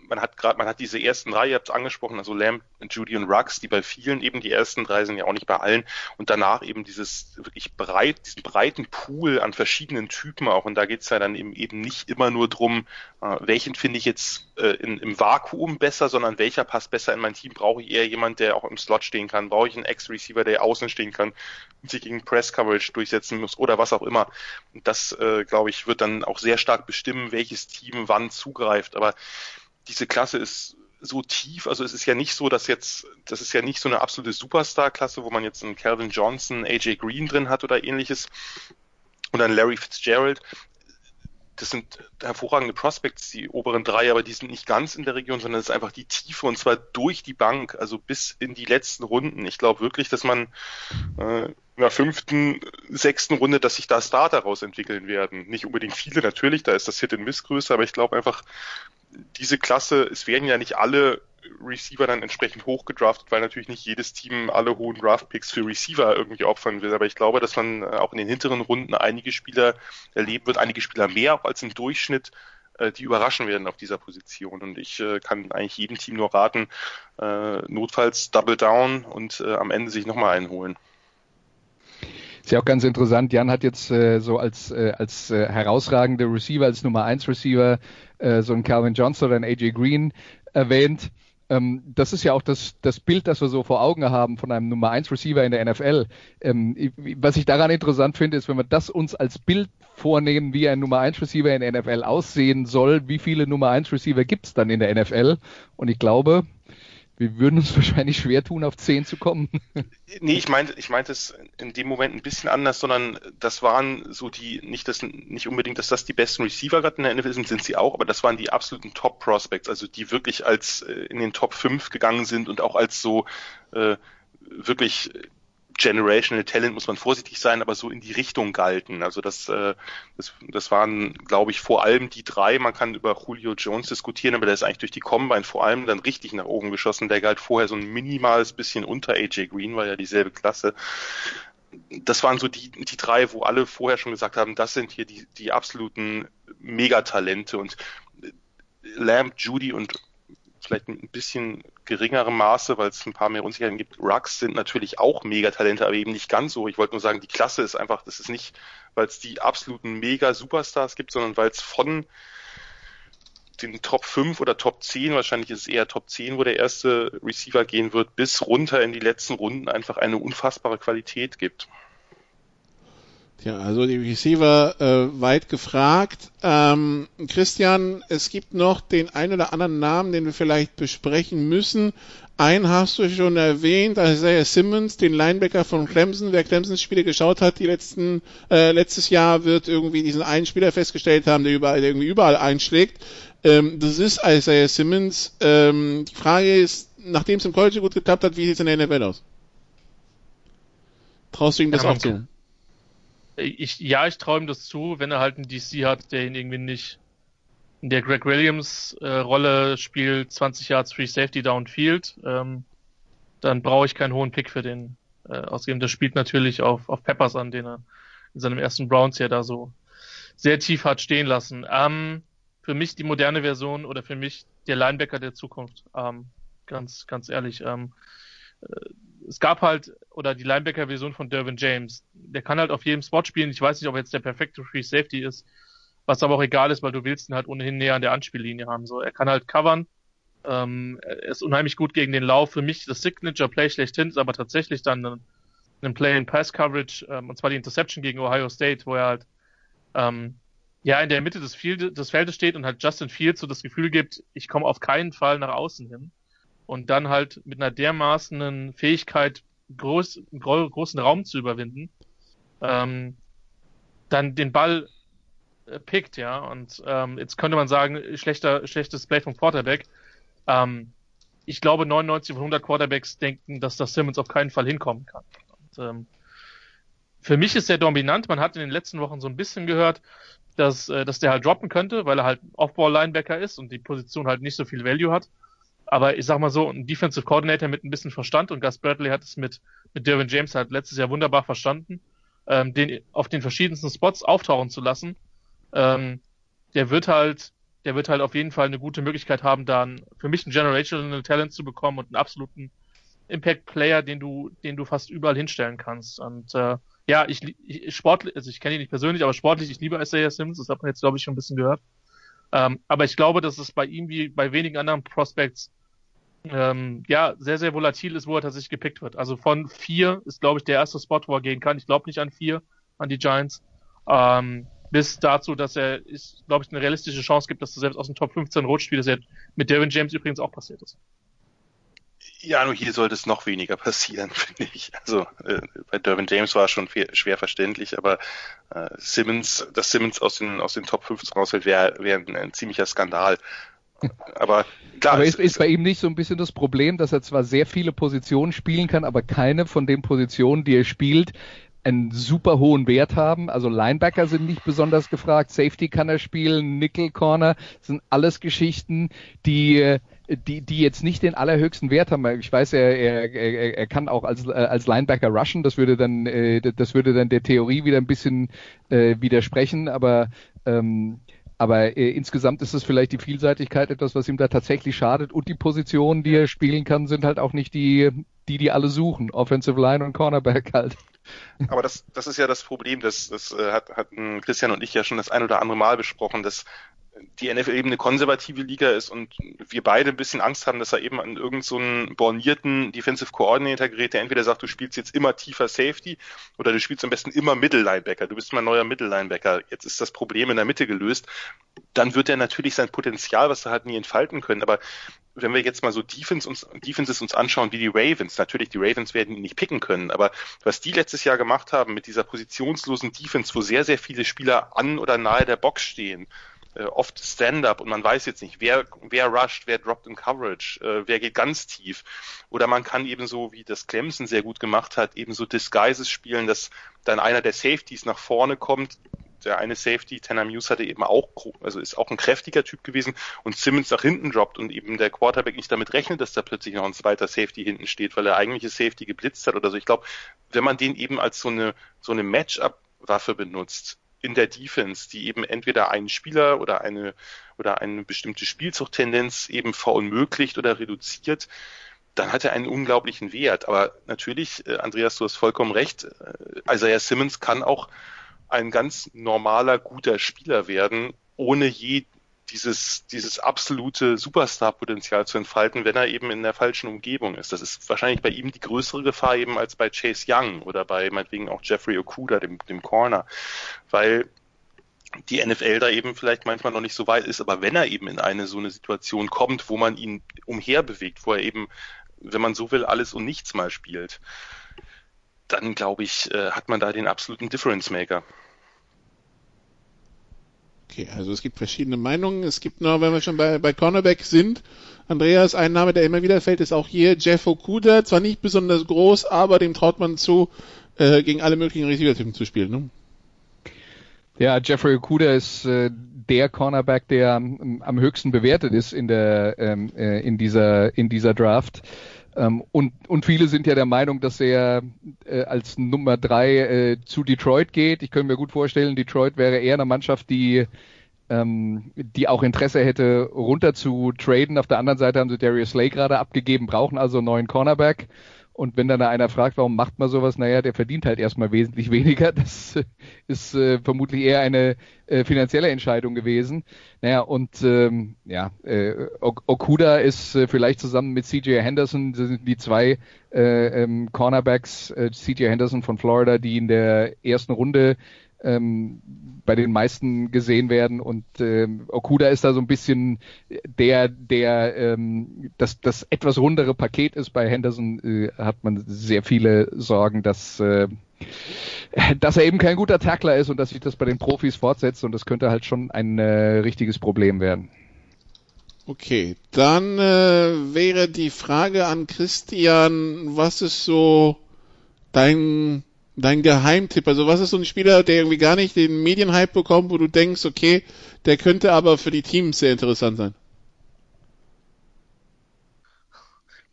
man hat gerade, man hat diese ersten drei, ihr habt es angesprochen, also Lamb, Judy und Rux, die bei vielen eben die ersten drei sind ja auch nicht bei allen. Und danach eben dieses wirklich breit, diesen breiten Pool an verschiedenen Typen auch. Und da geht's ja dann eben eben nicht immer nur drum, äh, welchen finde ich jetzt äh, in, im Vakuum besser, sondern welcher passt besser in mein Team, brauche ich eher jemand, der auch im Slot stehen kann, brauche ich einen Ex-Receiver, der außen stehen kann und sich gegen Press-Coverage durchsetzen muss oder was auch immer. Und das, äh, glaube ich, wird dann auch sehr stark bestimmen, welches Team wann zugreift, aber diese Klasse ist so tief, also es ist ja nicht so, dass jetzt, das ist ja nicht so eine absolute Superstar-Klasse, wo man jetzt einen Calvin Johnson, AJ Green drin hat oder ähnliches oder einen Larry Fitzgerald. Das sind hervorragende Prospects, die oberen drei, aber die sind nicht ganz in der Region, sondern es ist einfach die Tiefe und zwar durch die Bank, also bis in die letzten Runden. Ich glaube wirklich, dass man äh, in der fünften, sechsten Runde, dass sich da Starter rausentwickeln werden. Nicht unbedingt viele natürlich, da ist das Hit in Miss größer, aber ich glaube einfach, diese Klasse, es werden ja nicht alle Receiver dann entsprechend hochgedraftet, weil natürlich nicht jedes Team alle hohen Draftpicks für Receiver irgendwie opfern will. Aber ich glaube, dass man äh, auch in den hinteren Runden einige Spieler erleben wird, einige Spieler mehr auch als im Durchschnitt, äh, die überraschen werden auf dieser Position. Und ich äh, kann eigentlich jedem Team nur raten, notfalls Double Down und am Ende sich nochmal einholen. Ist ja auch ganz interessant. Jan hat jetzt äh, so als, äh, als äh, herausragende Receiver, als Nummer 1 Receiver äh, so einen Calvin Johnson oder einen AJ Green erwähnt. Ähm, das ist ja auch das, das Bild, das wir so vor Augen haben von einem Nummer 1 Receiver in der NFL. Ähm, was ich daran interessant finde, ist, wenn wir das uns als Bild vornehmen, wie ein Nummer 1 Receiver in der NFL aussehen soll, wie viele Nummer 1 Receiver gibt es dann in der NFL? Und ich glaube, wir würden uns wahrscheinlich schwer tun, auf 10 zu kommen. nee, ich meinte, ich meinte es in dem Moment ein bisschen anders, sondern das waren so die, nicht das, nicht unbedingt, dass das die besten Receiver gerade in der NFL sind, sind sie auch, aber das waren die absoluten Top Prospects, also die wirklich als äh, in den Top 5 gegangen sind und auch als so äh, wirklich Generational Talent muss man vorsichtig sein, aber so in die Richtung galten. Also das, äh, das, das waren, glaube ich, vor allem die drei. Man kann über Julio Jones diskutieren, aber der ist eigentlich durch die Combine vor allem dann richtig nach oben geschossen. Der galt vorher so ein minimales bisschen unter AJ Green, war ja dieselbe Klasse. Das waren so die, die drei, wo alle vorher schon gesagt haben, das sind hier die, die absoluten Megatalente und Lamb, Judy und vielleicht ein bisschen geringerem Maße, weil es ein paar mehr Unsicherheiten gibt. Rux sind natürlich auch Megatalente, aber eben nicht ganz so. Ich wollte nur sagen, die Klasse ist einfach, das ist nicht, weil es die absoluten Mega-Superstars gibt, sondern weil es von den Top 5 oder Top 10, wahrscheinlich ist es eher Top 10, wo der erste Receiver gehen wird, bis runter in die letzten Runden einfach eine unfassbare Qualität gibt. Tja, also die Receiver äh, weit gefragt. Ähm, Christian, es gibt noch den ein oder anderen Namen, den wir vielleicht besprechen müssen. Einen hast du schon erwähnt, Isaiah Simmons, den Linebacker von Clemson. Wer Clemsons Spiele geschaut hat, die letzten äh, letztes Jahr wird irgendwie diesen einen Spieler festgestellt haben, der überall der irgendwie überall einschlägt. Ähm, das ist Isaiah Simmons. Ähm, die Frage ist, nachdem es im College gut geklappt hat, wie sieht es in der NFL aus? Traust du ihm das ja, auch zu? Ich, ja, ich träume das zu, wenn er halt einen DC hat, der ihn irgendwie nicht in der Greg Williams äh, Rolle spielt, 20 Yards Free Safety Downfield, ähm, dann brauche ich keinen hohen Pick für den äh, ausgeben. Das spielt natürlich auf, auf Peppers an, den er in seinem ersten Browns ja da so sehr tief hat stehen lassen. Ähm, für mich die moderne Version oder für mich der Linebacker der Zukunft. Ähm, ganz, ganz ehrlich. Ähm, äh, es gab halt, oder die Linebacker-Version von Dervin James. Der kann halt auf jedem Spot spielen. Ich weiß nicht, ob jetzt der perfekte Free Safety ist, was aber auch egal ist, weil du willst ihn halt ohnehin näher an der Anspiellinie haben. So, er kann halt covern. Ähm, er ist unheimlich gut gegen den Lauf. Für mich das Signature Play schlechthin ist aber tatsächlich dann ein, einem Play-in-Pass-Coverage, ähm, und zwar die Interception gegen Ohio State, wo er halt ähm, ja in der Mitte des, Field, des Feldes steht und halt Justin Fields so das Gefühl gibt, ich komme auf keinen Fall nach außen hin. Und dann halt mit einer dermaßenen Fähigkeit, groß, gro großen Raum zu überwinden, ähm, dann den Ball äh, pickt, ja. Und ähm, jetzt könnte man sagen, schlechter, schlechtes Play vom Quarterback. Ähm, ich glaube, 99 von 100 Quarterbacks denken, dass das Simmons auf keinen Fall hinkommen kann. Und, ähm, für mich ist er dominant. Man hat in den letzten Wochen so ein bisschen gehört, dass, äh, dass der halt droppen könnte, weil er halt Off-Ball-Linebacker ist und die Position halt nicht so viel Value hat. Aber ich sag mal so, ein Defensive Coordinator mit ein bisschen Verstand und Gus Bradley hat es mit, mit Derwin James halt letztes Jahr wunderbar verstanden, ähm, den auf den verschiedensten Spots auftauchen zu lassen. Ähm, der wird halt der wird halt auf jeden Fall eine gute Möglichkeit haben, dann für mich ein Generational Talent zu bekommen und einen absoluten Impact Player, den du, den du fast überall hinstellen kannst. Und äh, ja, ich, ich sportlich, also ich kenne ihn nicht persönlich, aber sportlich, ich liebe Isaiah Sims, das hat man jetzt, glaube ich, schon ein bisschen gehört. Ähm, aber ich glaube, dass es bei ihm wie bei wenigen anderen Prospects ähm, ja sehr, sehr volatil ist, wo er tatsächlich gepickt wird. Also von vier ist, glaube ich, der erste Spot, wo er gehen kann. Ich glaube nicht an vier, an die Giants. Ähm, bis dazu, dass er, ist, glaube ich, eine realistische Chance gibt, dass er selbst aus dem Top 15 rutscht, wie das ja mit Darren James übrigens auch passiert ist. Ja, nur hier sollte es noch weniger passieren, finde ich. Also äh, bei Derwin James war es schon schwer verständlich, aber äh, Simmons, dass Simmons aus den aus den Top 15 rausfällt, wäre wär ein, ein ziemlicher Skandal. Aber klar. Aber ist, ist bei ihm nicht so ein bisschen das Problem, dass er zwar sehr viele Positionen spielen kann, aber keine von den Positionen, die er spielt, einen super hohen Wert haben. Also Linebacker sind nicht besonders gefragt, Safety kann er spielen, Nickel Corner sind alles Geschichten, die die, die jetzt nicht den allerhöchsten Wert haben. Ich weiß, er, er, er, er kann auch als, als Linebacker rushen. Das würde dann, äh, das würde dann der Theorie wieder ein bisschen äh, widersprechen. Aber ähm, aber äh, insgesamt ist es vielleicht die Vielseitigkeit etwas, was ihm da tatsächlich schadet. Und die Positionen, die er spielen kann, sind halt auch nicht die, die die alle suchen. Offensive Line und Cornerback halt. Aber das, das ist ja das Problem, das, das äh, hat, hatten Christian und ich ja schon das ein oder andere Mal besprochen, dass die NFL eben eine konservative Liga ist und wir beide ein bisschen Angst haben, dass er eben an irgendeinen so bornierten Defensive Coordinator gerät, der entweder sagt, du spielst jetzt immer tiefer Safety oder du spielst am besten immer Middle Linebacker. Du bist mein neuer Middle Linebacker. Jetzt ist das Problem in der Mitte gelöst. Dann wird er natürlich sein Potenzial, was er hat, nie entfalten können. Aber wenn wir jetzt mal so Defense uns, Defenses uns anschauen, wie die Ravens, natürlich, die Ravens werden ihn nicht picken können, aber was die letztes Jahr gemacht haben mit dieser positionslosen Defense, wo sehr, sehr viele Spieler an oder nahe der Box stehen, äh, oft Stand-up und man weiß jetzt nicht, wer, wer rusht, wer droppt in Coverage, äh, wer geht ganz tief. Oder man kann eben so, wie das Clemson sehr gut gemacht hat, eben so Disguises spielen, dass dann einer der Safeties nach vorne kommt, der eine Safety, Tanner Muse hatte eben auch, also ist auch ein kräftiger Typ gewesen und Simmons nach hinten droppt und eben der Quarterback nicht damit rechnet, dass da plötzlich noch ein zweiter Safety hinten steht, weil er eigentliche Safety geblitzt hat oder so. Ich glaube, wenn man den eben als so eine, so eine Matchup-Waffe benutzt, in der Defense, die eben entweder einen Spieler oder eine oder eine bestimmte Spielzuchttendenz eben verunmöglicht oder reduziert, dann hat er einen unglaublichen Wert. Aber natürlich, äh, Andreas, du hast vollkommen recht, äh, Isaiah Simmons kann auch ein ganz normaler, guter Spieler werden, ohne je dieses, dieses absolute Superstar-Potenzial zu entfalten, wenn er eben in der falschen Umgebung ist. Das ist wahrscheinlich bei ihm die größere Gefahr eben als bei Chase Young oder bei meinetwegen auch Jeffrey Okuda, dem, dem Corner, weil die NFL da eben vielleicht manchmal noch nicht so weit ist, aber wenn er eben in eine so eine Situation kommt, wo man ihn umherbewegt, wo er eben, wenn man so will, alles und nichts mal spielt, dann glaube ich, äh, hat man da den absoluten Difference Maker. Okay, also es gibt verschiedene Meinungen. Es gibt noch, wenn wir schon bei, bei Cornerback sind, Andreas, ein Name, der immer wieder fällt, ist auch hier Jeff Okuda. Zwar nicht besonders groß, aber dem traut man zu, äh, gegen alle möglichen Receiver-Typen zu spielen. Ne? Ja, Jeffrey Okuda ist äh, der Cornerback, der am, am höchsten bewertet ist in der ähm, äh, in dieser in dieser Draft. Ähm, und, und viele sind ja der Meinung, dass er äh, als Nummer drei äh, zu Detroit geht. Ich könnte mir gut vorstellen, Detroit wäre eher eine Mannschaft, die ähm, die auch Interesse hätte, runter zu traden. Auf der anderen Seite haben sie Darius Slay gerade abgegeben, brauchen also einen neuen Cornerback. Und wenn dann einer fragt, warum macht man sowas, naja, der verdient halt erstmal wesentlich weniger. Das ist äh, vermutlich eher eine äh, finanzielle Entscheidung gewesen. Naja, und ähm, ja, äh, Okuda ist äh, vielleicht zusammen mit CJ Henderson, das sind die zwei äh, ähm, Cornerbacks, äh, CJ Henderson von Florida, die in der ersten Runde ähm, bei den meisten gesehen werden und ähm, Okuda ist da so ein bisschen der, der ähm, das, das etwas rundere Paket ist. Bei Henderson äh, hat man sehr viele Sorgen, dass äh, dass er eben kein guter Tackler ist und dass sich das bei den Profis fortsetzt und das könnte halt schon ein äh, richtiges Problem werden. Okay, dann äh, wäre die Frage an Christian, was ist so dein dein Geheimtipp? Also was ist so ein Spieler, der irgendwie gar nicht den Medienhype bekommt, wo du denkst, okay, der könnte aber für die Teams sehr interessant sein?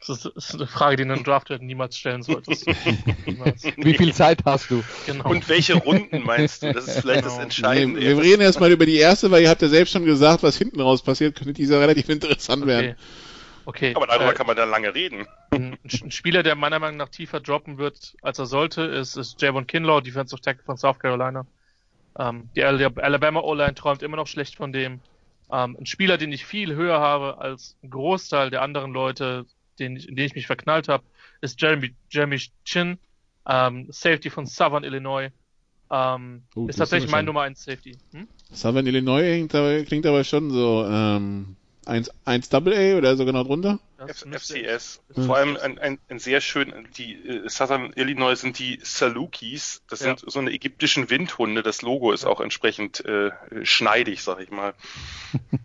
Das ist eine Frage, die du in einem Draft niemals stellen solltest. niemals. Wie viel Zeit hast du? Genau. Und welche Runden meinst du? Das ist vielleicht genau. das Entscheidende. Nee, wir reden erstmal über die erste, weil ihr habt ja selbst schon gesagt, was hinten raus passiert, könnte dieser relativ interessant okay. werden. Okay. Aber darüber äh, kann man dann lange reden. Ein, ein, Spieler, der meiner Meinung nach tiefer droppen wird, als er sollte, ist, ist Javon Kinlaw, Defensive Tackle von South Carolina. Ähm, die Alabama O-Line träumt immer noch schlecht von dem. Ähm, ein Spieler, den ich viel höher habe als ein Großteil der anderen Leute, den, in den ich mich verknallt habe, ist Jeremy, Jeremy Chin, ähm, Safety von Southern Illinois. Ähm, oh, ist tatsächlich mein Nummer 1 Safety. Hm? Southern Illinois klingt, klingt aber schon so ähm, 1, 1 AA oder sogar noch drunter? FCS. Vor allem ein, ein, ein sehr schön, die äh, Southern Illinois sind die Salukis. Das ja. sind so eine ägyptischen Windhunde. Das Logo ist auch entsprechend äh, schneidig, sag ich mal.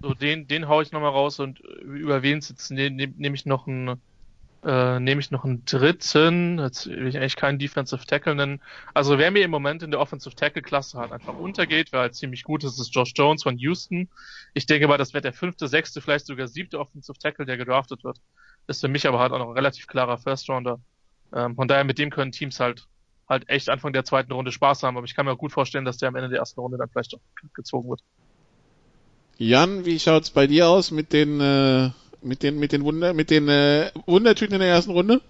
So, den, den hau ich nochmal raus und über wen sitzen? Den nehme nehm ich noch einen äh, nehme ich noch einen dritten. Jetzt will ich eigentlich keinen Defensive Tackle nennen. Also wer mir im Moment in der Offensive Tackle Klasse halt einfach untergeht, wer halt ziemlich gut ist, ist Josh Jones von Houston. Ich denke mal, das wird der fünfte, sechste, vielleicht sogar siebte Offensive Tackle, der gedraftet wird. Ist für mich aber halt auch noch ein relativ klarer First Rounder. Ähm, von daher mit dem können Teams halt halt echt Anfang der zweiten Runde Spaß haben, aber ich kann mir auch gut vorstellen, dass der am Ende der ersten Runde dann vielleicht auch gezogen wird. Jan, wie schaut's bei dir aus mit den äh, mit den, mit den Wunder, mit den äh, Wundertüten in der ersten Runde?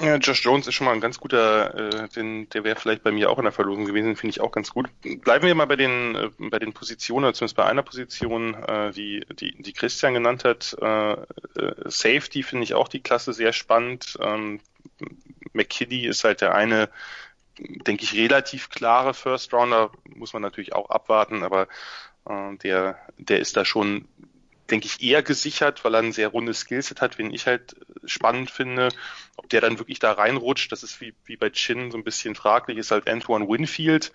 Ja, Josh Jones ist schon mal ein ganz guter, äh, den, der wäre vielleicht bei mir auch in der Verlosung gewesen, finde ich auch ganz gut. Bleiben wir mal bei den, äh, bei den Positionen, zumindest bei einer Position, äh, die, die, die Christian genannt hat. Äh, äh, Safety finde ich auch die Klasse sehr spannend. Ähm, McKinney ist halt der eine, denke ich, relativ klare First Rounder, muss man natürlich auch abwarten, aber äh, der, der ist da schon denke ich, eher gesichert, weil er ein sehr rundes Skillset hat, wen ich halt spannend finde. Ob der dann wirklich da reinrutscht, das ist wie, wie bei Chin so ein bisschen fraglich, ist halt Antoine Winfield,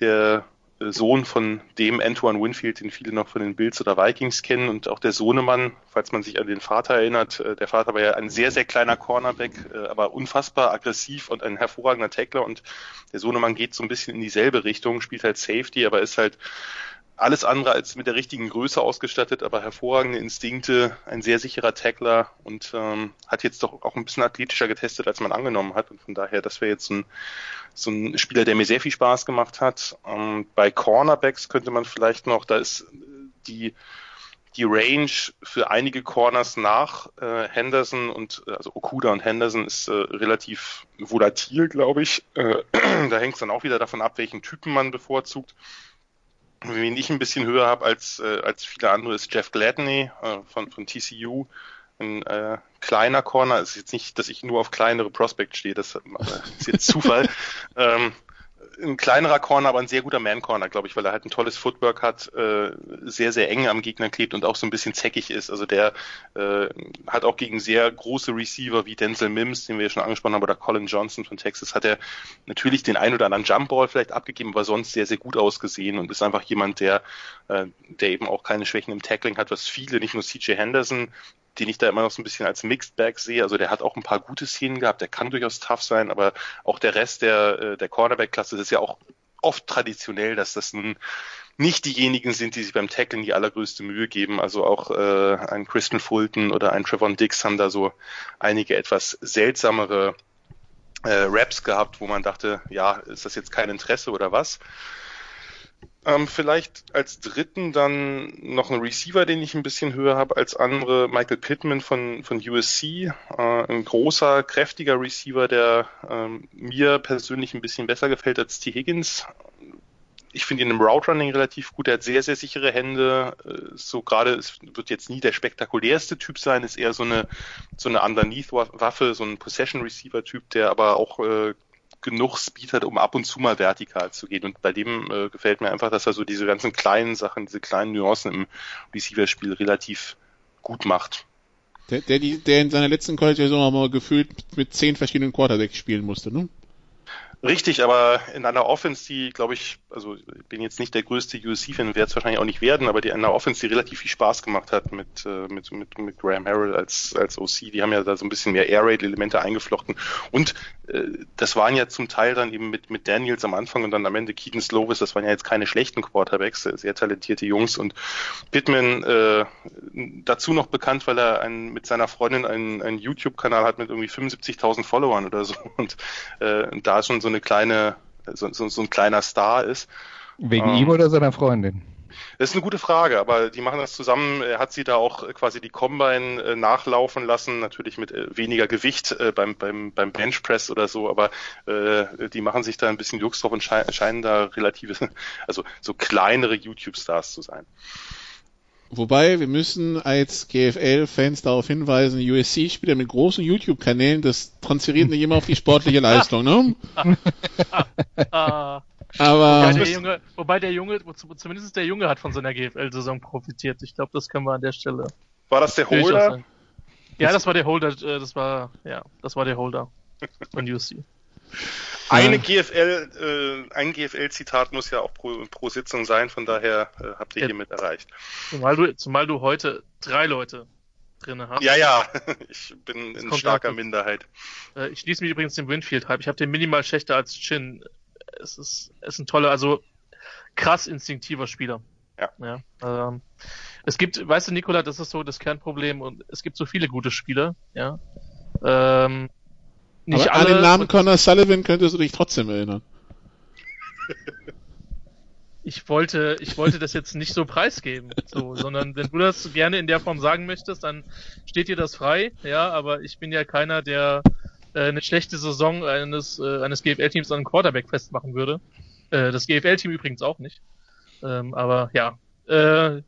der Sohn von dem Antoine Winfield, den viele noch von den Bills oder Vikings kennen und auch der Sohnemann, falls man sich an den Vater erinnert. Äh, der Vater war ja ein sehr, sehr kleiner Cornerback, äh, aber unfassbar aggressiv und ein hervorragender Tackler und der Sohnemann geht so ein bisschen in dieselbe Richtung, spielt halt Safety, aber ist halt alles andere als mit der richtigen Größe ausgestattet, aber hervorragende Instinkte, ein sehr sicherer Tackler und ähm, hat jetzt doch auch ein bisschen athletischer getestet, als man angenommen hat. Und von daher, das wäre jetzt ein, so ein Spieler, der mir sehr viel Spaß gemacht hat. Ähm, bei Cornerbacks könnte man vielleicht noch, da ist die die Range für einige Corners nach äh, Henderson und also Okuda und Henderson ist äh, relativ volatil, glaube ich. Äh, da hängt es dann auch wieder davon ab, welchen Typen man bevorzugt wen ich ein bisschen höher habe als, äh, als viele andere, ist Jeff Gladney äh, von, von TCU. Ein äh, kleiner Corner. Es ist jetzt nicht, dass ich nur auf kleinere Prospects stehe, das ist jetzt Zufall. ähm, ein kleinerer Corner, aber ein sehr guter Man-Corner, glaube ich, weil er halt ein tolles Footwork hat, äh, sehr, sehr eng am Gegner klebt und auch so ein bisschen zeckig ist. Also der äh, hat auch gegen sehr große Receiver wie Denzel Mims, den wir ja schon angesprochen haben, oder Colin Johnson von Texas, hat er natürlich den ein oder anderen Jumpball vielleicht abgegeben, aber sonst sehr, sehr gut ausgesehen und ist einfach jemand, der, äh, der eben auch keine Schwächen im Tackling hat, was viele, nicht nur CJ Henderson, den ich da immer noch so ein bisschen als Mixed Bag sehe. Also der hat auch ein paar gute Szenen gehabt, der kann durchaus tough sein, aber auch der Rest der, äh, der Cornerback-Klasse ist ja auch oft traditionell, dass das nun nicht diejenigen sind, die sich beim Tackling die allergrößte Mühe geben. Also auch äh, ein Kristen Fulton oder ein Trevon Dix haben da so einige etwas seltsamere äh, Raps gehabt, wo man dachte, ja, ist das jetzt kein Interesse oder was? Ähm, vielleicht als dritten dann noch ein Receiver, den ich ein bisschen höher habe als andere, Michael Pittman von, von USC. Äh, ein großer, kräftiger Receiver, der ähm, mir persönlich ein bisschen besser gefällt als T. Higgins. Ich finde ihn im Route Running relativ gut. Er hat sehr, sehr sichere Hände. Äh, so gerade, es wird jetzt nie der spektakulärste Typ sein, ist eher so eine, so eine Underneath-Waffe, so ein Possession-Receiver-Typ, der aber auch äh, genug Speed hat, um ab und zu mal vertikal zu gehen. Und bei dem äh, gefällt mir einfach, dass er so diese ganzen kleinen Sachen, diese kleinen Nuancen im Receiver-Spiel relativ gut macht. Der, der, der in seiner letzten College-Saison mal gefühlt mit zehn verschiedenen Quarterbacks spielen musste, ne? Richtig, aber in einer Offense, die, glaube ich, also ich bin jetzt nicht der größte USC-Fan, werde es wahrscheinlich auch nicht werden, aber die in einer Offense, die relativ viel Spaß gemacht hat mit, äh, mit, mit, mit Graham Harrell als, als OC, die haben ja da so ein bisschen mehr Air Raid-Elemente eingeflochten. Und äh, das waren ja zum Teil dann eben mit, mit Daniels am Anfang und dann am Ende Keaton Slovis, das waren ja jetzt keine schlechten Quarterbacks, sehr talentierte Jungs. Und Pittman äh, dazu noch bekannt, weil er ein, mit seiner Freundin einen, einen YouTube-Kanal hat mit irgendwie 75.000 Followern oder so. Und äh, da schon so eine kleine, so, so, so ein kleiner Star ist. Wegen ähm, ihm oder seiner Freundin? Das ist eine gute Frage, aber die machen das zusammen. Er hat sie da auch quasi die Combine äh, nachlaufen lassen, natürlich mit äh, weniger Gewicht äh, beim, beim, beim Benchpress oder so, aber äh, die machen sich da ein bisschen Jux drauf und sche scheinen da relative, also so kleinere YouTube-Stars zu sein. Wobei, wir müssen als GFL-Fans darauf hinweisen, USC-Spieler mit großen YouTube-Kanälen, das transferiert nicht immer auf die sportliche Leistung, ne? Aber wobei der, Junge, wobei der Junge, zumindest der Junge hat von seiner GFL-Saison profitiert. Ich glaube, das können wir an der Stelle. War das der Holder? Ja, das war der Holder. Äh, das war ja, das war der Holder von USC. Eine GFL, äh, ein GFL-Zitat muss ja auch pro, pro Sitzung sein, von daher äh, habt ihr hiermit erreicht. Zumal du, zumal du heute drei Leute drin hast. Ja, ja, ich bin das in starker Minderheit. Äh, ich schließe mich übrigens dem Winfield-Hype. Ich habe den minimal schlechter als Chin. Es ist, es ist ein toller, also krass instinktiver Spieler. Ja. ja ähm, es gibt, weißt du, Nikola, das ist so das Kernproblem und es gibt so viele gute Spieler, ja. Ähm, nicht Aber alle, an den Namen Connor Sullivan könntest du dich trotzdem erinnern. Ich wollte, ich wollte das jetzt nicht so preisgeben, so, sondern wenn du das gerne in der Form sagen möchtest, dann steht dir das frei, ja, aber ich bin ja keiner, der äh, eine schlechte Saison eines, äh, eines GFL-Teams an einem Quarterback festmachen würde. Äh, das GFL-Team übrigens auch nicht. Ähm, aber ja, äh,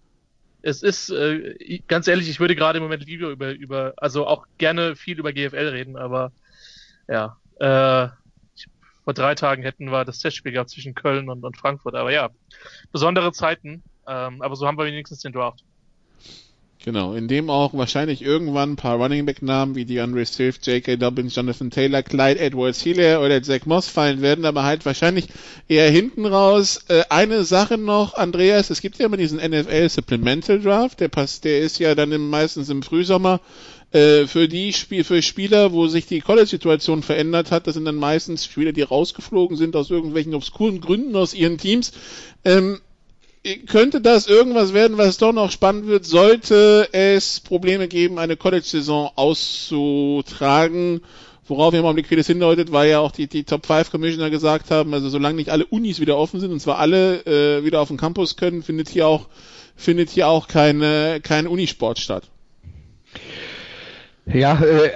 es ist, äh, ganz ehrlich, ich würde gerade im Moment lieber über, über, also auch gerne viel über GFL reden, aber ja, äh, vor drei Tagen hätten wir das Testspiel gehabt zwischen Köln und, und Frankfurt. Aber ja, besondere Zeiten. Ähm, aber so haben wir wenigstens den Draft. Genau, in dem auch wahrscheinlich irgendwann ein paar Running Back Namen wie die Andre Swift, J.K. Dobbins, Jonathan Taylor, Clyde Edwards Hilaire oder Zach Moss fallen werden, aber halt wahrscheinlich eher hinten raus. Äh, eine Sache noch, Andreas, es gibt ja immer diesen NFL Supplemental Draft, der passt, der ist ja dann im, meistens im Frühsommer äh, für die Spiel, für Spieler, wo sich die College-Situation verändert hat, das sind dann meistens Spieler, die rausgeflogen sind aus irgendwelchen obskuren Gründen aus ihren Teams. Ähm, könnte das irgendwas werden, was doch noch spannend wird, sollte es Probleme geben, eine College-Saison auszutragen? Worauf im Augenblick vieles hindeutet, weil ja auch die, die Top 5 Commissioner gesagt haben, also solange nicht alle Unis wieder offen sind und zwar alle äh, wieder auf den Campus können, findet hier auch findet hier auch keine, kein Unisport statt. Ja, äh,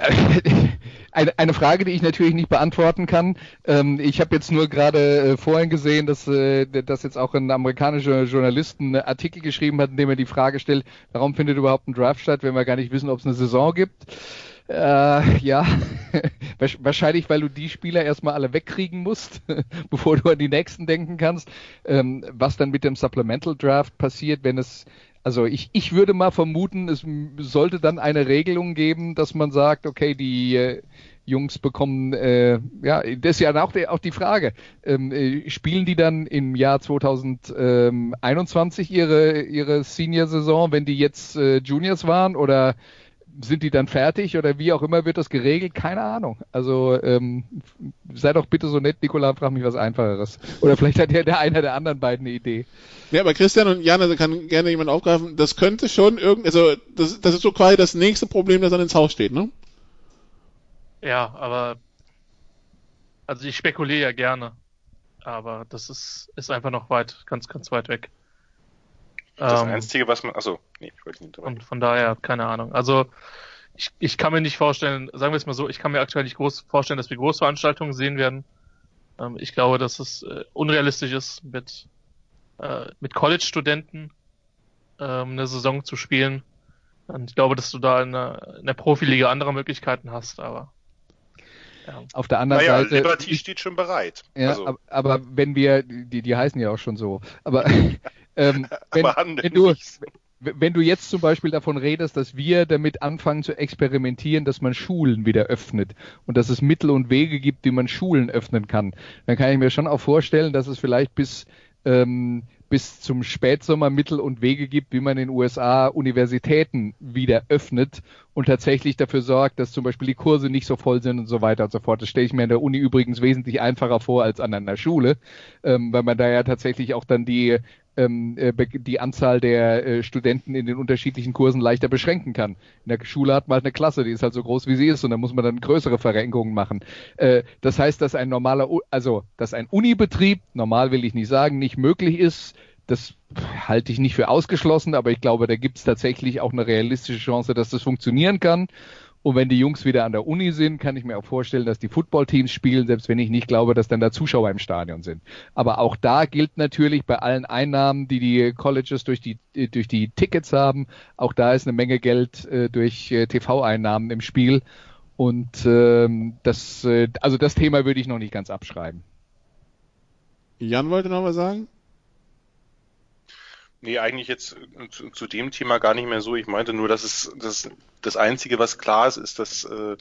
eine, Frage, die ich natürlich nicht beantworten kann. Ähm, ich habe jetzt nur gerade äh, vorhin gesehen, dass, äh, dass jetzt auch ein amerikanischer Journalist einen Artikel geschrieben hat, in dem er die Frage stellt, warum findet überhaupt ein Draft statt, wenn wir gar nicht wissen, ob es eine Saison gibt. Äh, ja, wahrscheinlich, weil du die Spieler erstmal alle wegkriegen musst, bevor du an die nächsten denken kannst. Ähm, was dann mit dem Supplemental Draft passiert, wenn es also ich, ich würde mal vermuten, es sollte dann eine Regelung geben, dass man sagt, okay, die äh, Jungs bekommen, äh, ja, das ist ja auch die, auch die Frage, ähm, äh, spielen die dann im Jahr 2021 ihre, ihre Senior-Saison, wenn die jetzt äh, Juniors waren? Oder sind die dann fertig oder wie auch immer wird das geregelt? Keine Ahnung. Also ähm, sei doch bitte so nett, Nikola, frag mich was Einfacheres. Oder vielleicht hat ja der einer der anderen beiden eine Idee. Ja, aber Christian und Jan, also kann gerne jemand aufgreifen, das könnte schon irgend, also das, das ist so quasi das nächste Problem, das dann ins Haus steht, ne? Ja, aber also ich spekuliere ja gerne. aber das ist, ist einfach noch weit, ganz, ganz weit weg. Das Ähm, Einzige, was man, achso, nee, ich wollte nicht und von daher, keine Ahnung. Also ich, ich kann mir nicht vorstellen, sagen wir es mal so, ich kann mir aktuell nicht groß vorstellen, dass wir Großveranstaltungen sehen werden. Ähm, ich glaube, dass es äh, unrealistisch ist, mit, äh, mit College-Studenten ähm, eine Saison zu spielen. Und ich glaube, dass du da in der, in der Profiliga andere Möglichkeiten hast, aber ja. Auf der anderen Naja, Seite. Liberty steht schon bereit. Ja, also, aber, aber wenn wir, die, die heißen ja auch schon so, aber, ähm, wenn, aber wenn du, nicht. wenn du jetzt zum Beispiel davon redest, dass wir damit anfangen zu experimentieren, dass man Schulen wieder öffnet und dass es Mittel und Wege gibt, wie man Schulen öffnen kann, dann kann ich mir schon auch vorstellen, dass es vielleicht bis, ähm, bis zum Spätsommer Mittel und Wege gibt, wie man in den USA Universitäten wieder öffnet und tatsächlich dafür sorgt, dass zum Beispiel die Kurse nicht so voll sind und so weiter und so fort. Das stelle ich mir in der Uni übrigens wesentlich einfacher vor als an einer Schule, ähm, weil man da ja tatsächlich auch dann die ähm, äh, die Anzahl der äh, Studenten in den unterschiedlichen Kursen leichter beschränken kann. In der Schule hat man halt eine Klasse, die ist halt so groß wie sie ist und da muss man dann größere Verrenkungen machen. Äh, das heißt, dass ein normaler, also dass ein Unibetrieb, normal will ich nicht sagen, nicht möglich ist, das halte ich nicht für ausgeschlossen, aber ich glaube, da gibt es tatsächlich auch eine realistische Chance, dass das funktionieren kann. Und wenn die Jungs wieder an der Uni sind, kann ich mir auch vorstellen, dass die Footballteams spielen, selbst wenn ich nicht glaube, dass dann da Zuschauer im Stadion sind. Aber auch da gilt natürlich bei allen Einnahmen, die die Colleges durch die äh, durch die Tickets haben, auch da ist eine Menge Geld äh, durch äh, TV-Einnahmen im Spiel. Und ähm, das, äh, also das Thema würde ich noch nicht ganz abschreiben. Jan wollte noch was sagen? Nee, eigentlich jetzt äh, zu, zu dem Thema gar nicht mehr so. Ich meinte nur, dass es das, das Einzige, was klar ist, ist, dass äh,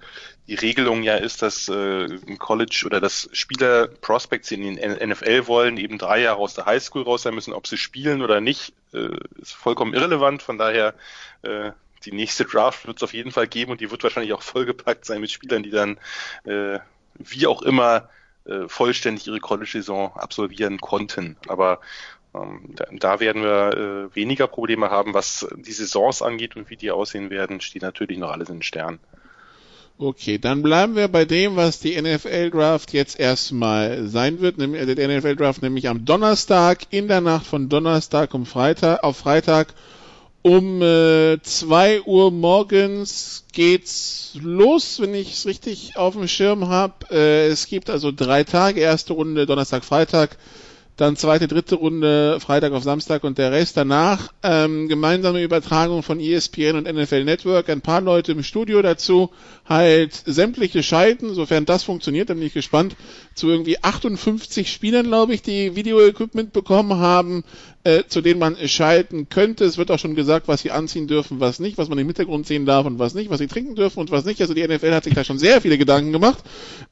die Regelung ja ist, dass äh, College oder dass Spieler Prospects in den NFL wollen, eben drei Jahre aus der Highschool raus sein müssen, ob sie spielen oder nicht, äh, ist vollkommen irrelevant. Von daher äh, die nächste Draft wird es auf jeden Fall geben und die wird wahrscheinlich auch vollgepackt sein mit Spielern, die dann äh, wie auch immer äh, vollständig ihre College-Saison absolvieren konnten. Aber da, da werden wir äh, weniger Probleme haben, was die Saisons angeht und wie die aussehen werden, steht natürlich noch alles in den Sternen. Okay, dann bleiben wir bei dem, was die NFL Draft jetzt erstmal sein wird, nämlich äh, der NFL Draft nämlich am Donnerstag in der Nacht von Donnerstag um Freitag auf Freitag um äh, 2 Uhr morgens geht's los, wenn ich es richtig auf dem Schirm habe. Äh, es gibt also drei Tage, erste Runde Donnerstag, Freitag, dann zweite, dritte Runde Freitag auf Samstag und der Rest danach. Ähm, gemeinsame Übertragung von ESPN und NFL Network, ein paar Leute im Studio dazu, halt sämtliche Schalten, sofern das funktioniert, dann bin ich gespannt, zu irgendwie 58 Spielern, glaube ich, die Video-Equipment bekommen haben, äh, zu denen man schalten könnte. Es wird auch schon gesagt, was sie anziehen dürfen, was nicht, was man im Hintergrund sehen darf und was nicht, was sie trinken dürfen und was nicht. Also die NFL hat sich da schon sehr viele Gedanken gemacht.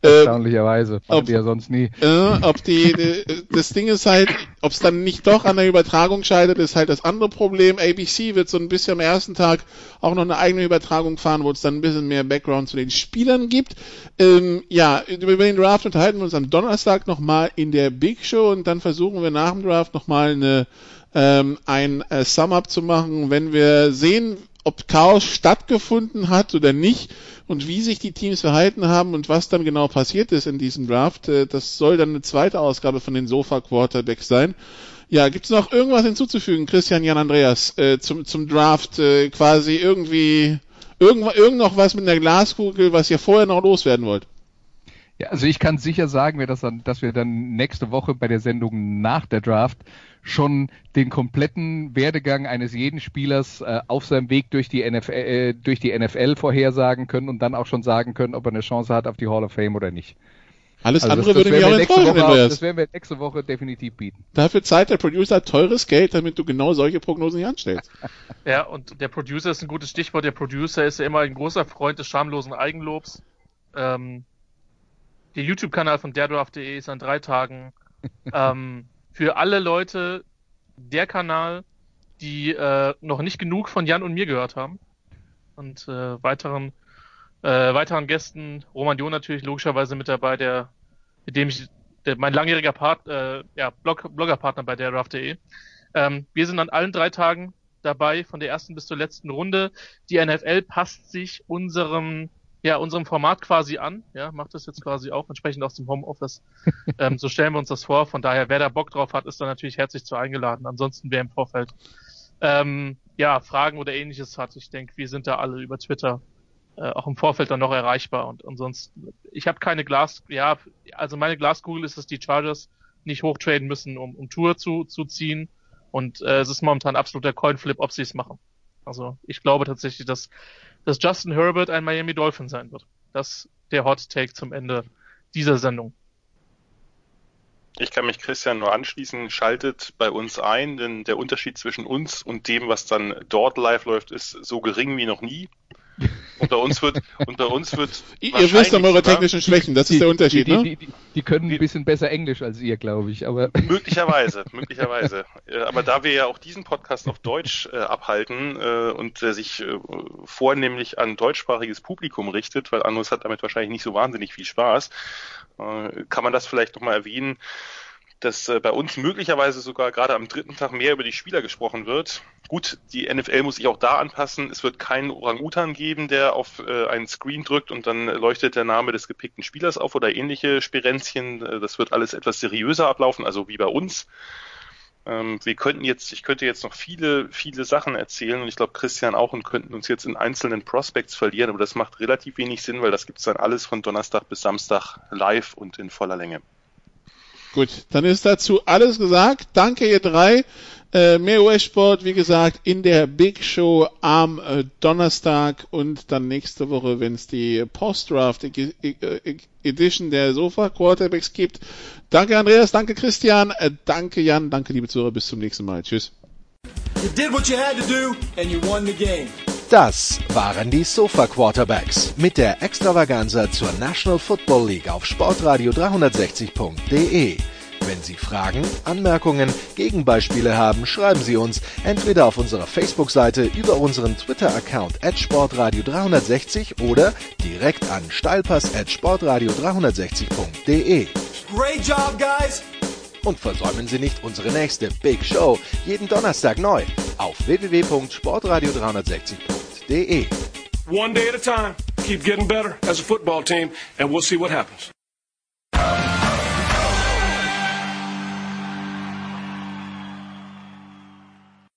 Äh, Erstaunlicherweise. Machen ob- die ja sonst nie. äh, ob die, äh, das Ding ist halt, ob es dann nicht doch an der Übertragung scheitert, ist halt das andere Problem. ABC wird so ein bisschen am ersten Tag auch noch eine eigene Übertragung fahren, wo es dann ein bisschen mehr Background zu den Spielern gibt. Ähm, ja, über den Draft unterhalten wir uns am Donnerstag nochmal in der Big Show und dann versuchen wir nach dem Draft nochmal eine, ähm, ein äh, Sum-Up zu machen, wenn wir sehen, ob Chaos stattgefunden hat oder nicht und wie sich die Teams verhalten haben und was dann genau passiert ist in diesem Draft. Äh, Das soll dann eine zweite Ausgabe von den Sofa Quarterbacks sein. Ja, gibt's noch irgendwas hinzuzufügen, Christian, Jan, Andreas, äh, zum, zum Draft äh, quasi irgendwie irgend, irgend noch was mit einer Glaskugel, was ihr vorher noch loswerden wollt? Ja, also ich kann sicher sagen, wir das dann, dass wir dann nächste Woche bei der Sendung nach der Draft schon den kompletten Werdegang eines jeden Spielers äh, auf seinem Weg durch die, NFL, äh, durch die NFL vorhersagen können und dann auch schon sagen können, ob er eine Chance hat auf die Hall of Fame oder nicht. Alles Also andere das, würde das mich auch enttäuschen, Woche, Andreas. Das werden wir nächste Woche definitiv bieten. Dafür zahlt der Producer teures Geld, damit du genau solche Prognosen nicht anstellst. Ja, und der Producer ist ein gutes Stichwort. Der Producer ist ja immer ein großer Freund des schamlosen Eigenlobs. Ähm, der YouTube-Kanal von derdraft.de ist an drei Tagen ähm, für alle Leute der Kanal, die äh, noch nicht genug von Jan und mir gehört haben. Und äh, weiteren, äh, weiteren Gästen, Roman John natürlich logischerweise mit dabei, der, mit dem ich, der, mein langjähriger Part, äh, ja, Blog, Bloggerpartner bei derdraft.de. Ähm, wir sind an allen drei Tagen dabei, von der ersten bis zur letzten Runde. Die NFL passt sich unserem ja, unserem Format quasi an, ja, macht das jetzt quasi auch entsprechend aus dem Homeoffice. ähm, so stellen wir uns das vor. Von daher, wer da Bock drauf hat, ist dann natürlich herzlich zu eingeladen. Ansonsten, wer im Vorfeld ähm, ja, Fragen oder ähnliches hat, ich denke, wir sind da alle über Twitter äh, auch im Vorfeld dann noch erreichbar. Und ansonsten, ich habe keine Glas, ja, also meine Glaskugel ist, dass die Chargers nicht hochtraden müssen, um, um Tour zu, zu ziehen. Und äh, es ist momentan absoluter Coinflip, ob sie es machen. Also ich glaube tatsächlich, dass, dass Justin Herbert ein Miami Dolphin sein wird. Das der Hot Take zum Ende dieser Sendung. Ich kann mich Christian nur anschließen, schaltet bei uns ein, denn der Unterschied zwischen uns und dem, was dann dort live läuft, ist so gering wie noch nie. Und bei uns wird, und bei uns wird. Ihr wisst um eure technischen Schwächen, das ist der Unterschied, die, die, ne? die, die, die können ein bisschen besser Englisch als ihr, glaube ich, aber Möglicherweise, möglicherweise. Äh, Aber da wir ja auch diesen Podcast auf Deutsch äh, abhalten äh, und der sich äh, vornehmlich an deutschsprachiges Publikum richtet, weil Andres hat damit wahrscheinlich nicht so wahnsinnig viel Spaß, äh, kann man das vielleicht nochmal erwähnen, dass äh, bei uns möglicherweise sogar gerade am dritten Tag mehr über die Spieler gesprochen wird. Gut, die NFL muss sich auch da anpassen. Es wird keinen Orang-Utan geben, der auf äh, einen Screen drückt und dann leuchtet der Name des gepickten Spielers auf oder ähnliche Sperenzchen. Äh, Das wird alles etwas seriöser ablaufen, also wie bei uns. Ähm, wir könnten jetzt, ich könnte jetzt noch viele, viele Sachen erzählen und ich glaube Christian auch und könnten uns jetzt in einzelnen Prospects verlieren, aber das macht relativ wenig Sinn, weil das gibt's dann alles von Donnerstag bis Samstag live und in voller Länge. Gut, dann ist dazu alles gesagt. Danke ihr drei. Äh, mehr US-Sport, wie gesagt, in der Big Show am äh, Donnerstag und dann nächste Woche, wenn es die Post-Draft Edi- äh, Edition der Sofa Quarterbacks gibt. Danke Andreas, danke Christian, äh, danke Jan, danke liebe Zuhörer, bis zum nächsten Mal. Tschüss. You did what you had to do and you won the game. Das waren die Sofa Quarterbacks mit der Extravaganza zur National Football League auf Sportradio 360.de. Wenn Sie Fragen, Anmerkungen, Gegenbeispiele haben, schreiben Sie uns entweder auf unserer Facebook-Seite über unseren Twitter-Account at Sportradio 360 oder direkt an steilpass at Sportradio 360.de. Great job, guys! Und versäumen Sie nicht unsere nächste Big Show jeden Donnerstag neu auf www.sportradio360.de. det. One day at a time, keep getting better as a football team, and we'll see what happens.